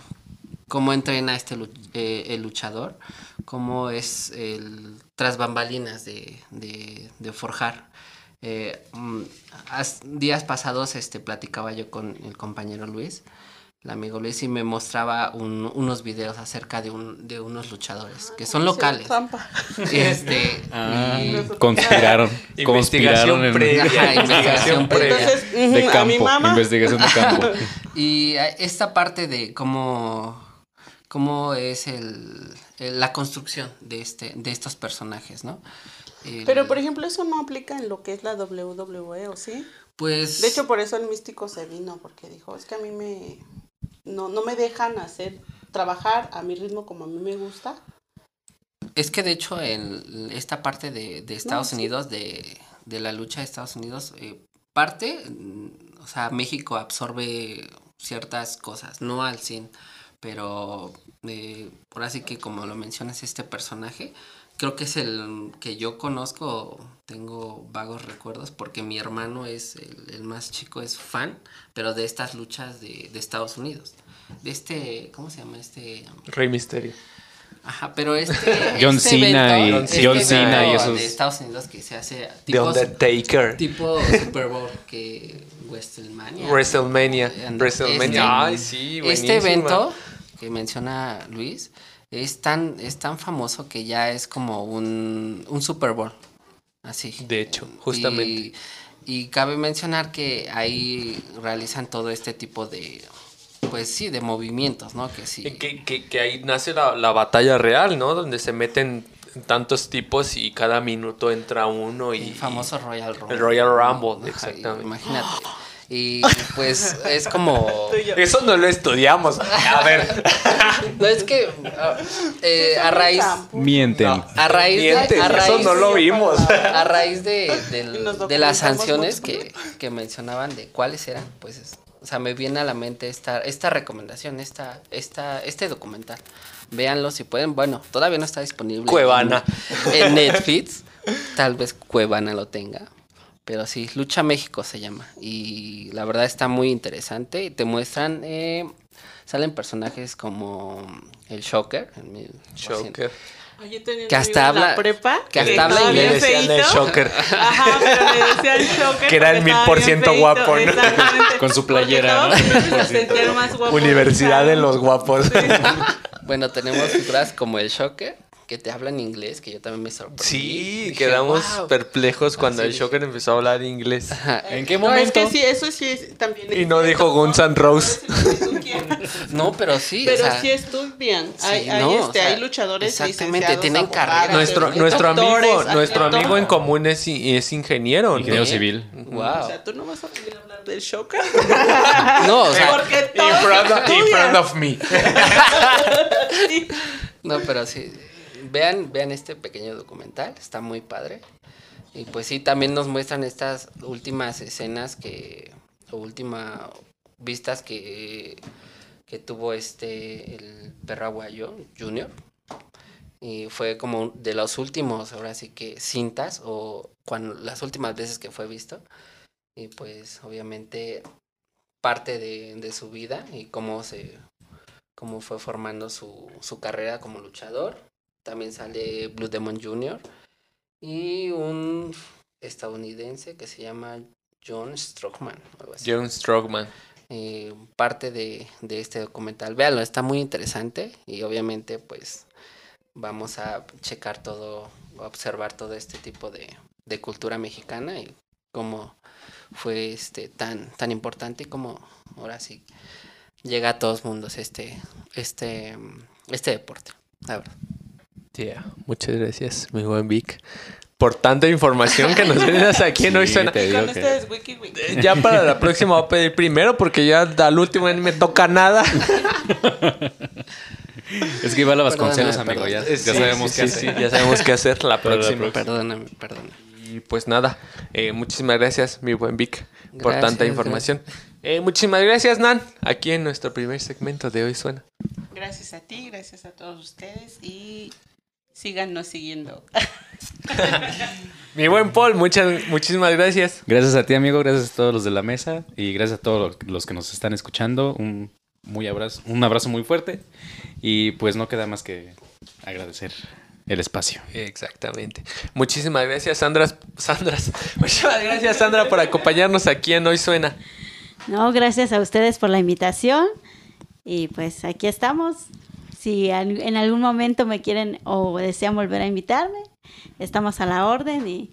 cómo entrena este eh, el luchador, cómo es el tras bambalinas de, de, de forjar. Eh, mm, días pasados este, platicaba yo con el compañero Luis, el amigo Luis, y me mostraba un- unos videos acerca de, un, de unos luchadores que son locales. Trampa. Este, Ah, y- conspiraron. Investigación conspiraron en- previa. Ajá, investigación previa. Entonces, de a mi campo, mamá. investigación de campo. Y eh, esta parte de cómo, cómo es el, el- la construcción de, este, de estos personajes, ¿no? El- Pero, por ejemplo, eso no aplica en lo que es la WWE, ¿o sí? pues, De hecho, por eso el místico se vino, porque dijo, es que a mí me... No, no me dejan hacer, trabajar a mi ritmo como a mí me gusta. es que de hecho en esta parte de, de Estados. Unidos, de, de la lucha de Estados Unidos, eh, parte, mm, o sea, México absorbe ciertas cosas, no al 100, pero eh, por así que como lo mencionas, este personaje, creo que es el que yo conozco, tengo vagos recuerdos, porque mi hermano es el, el más chico, es fan, pero de estas luchas de, de Estados Unidos. De este, ¿cómo se llama? Este... Rey Misterio. Ajá, pero este. John este Cena evento- y- este John Cena y esos- De Estados Unidos que se hace. The Tipo, Undertaker. tipo Super Bowl que WrestleMania. WrestleMania. WrestleMania. este- Ay, sí, Este evento que menciona Luis es tan, es tan famoso que ya es como un, un Super Bowl. Así. De hecho, justamente. Y, y cabe mencionar que ahí realizan todo este tipo de, pues sí, de movimientos, ¿no? Que sí. Que, que- que ahí nace la, la batalla real, ¿no? Donde se meten tantos tipos y cada minuto entra uno y... El famoso Royal Rumble. El Royal Rumble, Ajá, exactamente. Imagínate. Y pues es como... Eso no lo estudiamos. A ver. No, es que ah, eh, a raíz... Mienten. A raíz de... Mientes, a eso raíz, no lo vimos. A raíz de, de las sanciones que, que mencionaban de cuáles eran, pues, es- o sea, me viene a la mente esta, esta recomendación, esta, esta, este documental. Véanlo si pueden. Bueno, todavía no está disponible. Cuevana. En, en Netflix. Tal vez Cuevana lo tenga. Pero sí, Lucha México se llama. Y la verdad está muy interesante. Y te muestran. eh, salen personajes como el Shocker. el mil- Shocker. Ay, yo Que hasta en la habla- prepa que hasta habla inglés. decían el. Shocker. Ajá, pero le decían Shocker. Que era el bien 1000% feíto, guapo. Con su playera, ¿no? más guapo. Universidad de los guapos. Bueno, tenemos figuras como el Shocker, que te hablan inglés, que yo también me sorprendí. Sí, Dije, quedamos "Wow". perplejos cuando Así el dije. Shocker empezó a hablar inglés. Ajá. ¿En qué No, es momento? que sí, eso sí es también. Y es no dijo Guns N' Roses. No, pero sí. Pero o sea, sí estudian. Hay, sí, hay, no, este, o sea, hay luchadores exactamente, tienen carrera. Nuestro, nuestro amigo, nuestro amigo en común es, es ingeniero. ¿no? Ingeniero civil. Wow. O sea, tú no vas a a hablar del Shocker. No, o sea, Porque In front, of, in front of me. No, pero sí. Vean, vean este pequeño documental, está muy padre. Y pues sí, también nos muestran estas últimas escenas que, o últimas vistas que, que tuvo este, el perro aguayo Junior. Y fue como de los últimos, ahora sí que cintas, o cuando las últimas veces que fue visto. Y pues obviamente parte de, de su vida y cómo se cómo fue formando su, su carrera como luchador. También sale Blue Demon Jr. y un estadounidense que se llama John Strockman. algo así. John Strongman. Eh, parte de, de este documental. Véanlo, está muy interesante y obviamente pues vamos a checar todo, observar todo este tipo de, de cultura mexicana y cómo fue este tan, tan importante y cómo ahora sí llega a todos mundos este, este, este deporte. La verdad. Yeah, muchas gracias, mi buen Vic, por tanta información que nos brindas aquí en Hoy Suena. te digo Con que- ustedes, Wiki Wiki. Eh, Ya para la próxima voy a pedir primero porque ya al último no me toca nada. Es que iba a la Vasconcelos, amigo. Ya, perdón. ya Sí, sabemos sí, qué sí, hacer. sí, ya sabemos qué hacer la próxima. Perdóname, perdóname. Y pues nada, eh, muchísimas gracias, mi buen Vic, por tanta información. Eh, muchísimas gracias, Nan, aquí en nuestro primer segmento de Hoy Suena. Gracias a ti, gracias a todos ustedes y síganos siguiendo. Mi buen Paul, muchas, muchísimas gracias. Gracias a ti, amigo. Gracias a todos los de la mesa. Y gracias a todos los que nos están escuchando. Un, muy abrazo, un abrazo muy fuerte. Y pues no queda más que agradecer el espacio. Exactamente. Muchísimas gracias, Sandra. Sandras. Muchísimas gracias, Sandra, por acompañarnos aquí en Hoy Suena. No, gracias a ustedes por la invitación. Y pues aquí estamos. Si en algún momento me quieren o desean volver a invitarme, estamos a la orden. Y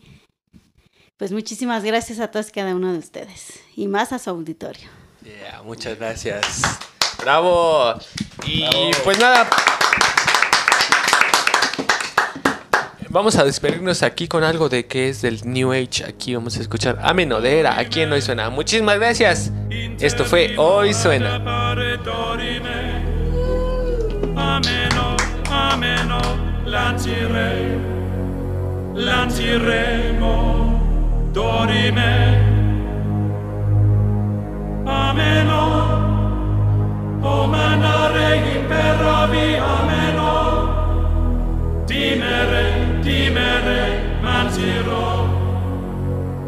pues muchísimas gracias a todos y cada uno de ustedes. Y más a su auditorio. Yeah, muchas gracias. Bravo. Y pues nada. Vamos a despedirnos aquí con algo de que es del New Age. Aquí vamos a escuchar Amenodera, aquí en Hoy Suena. Muchísimas gracias. Esto fue Hoy Suena. ameno, oh, ameno, oh, lancirei, lanciremo, dorime. Ameno, o oh, manare imperavi, ameno, timere, timere, manciro,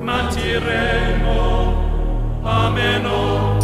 manciremo, ameno.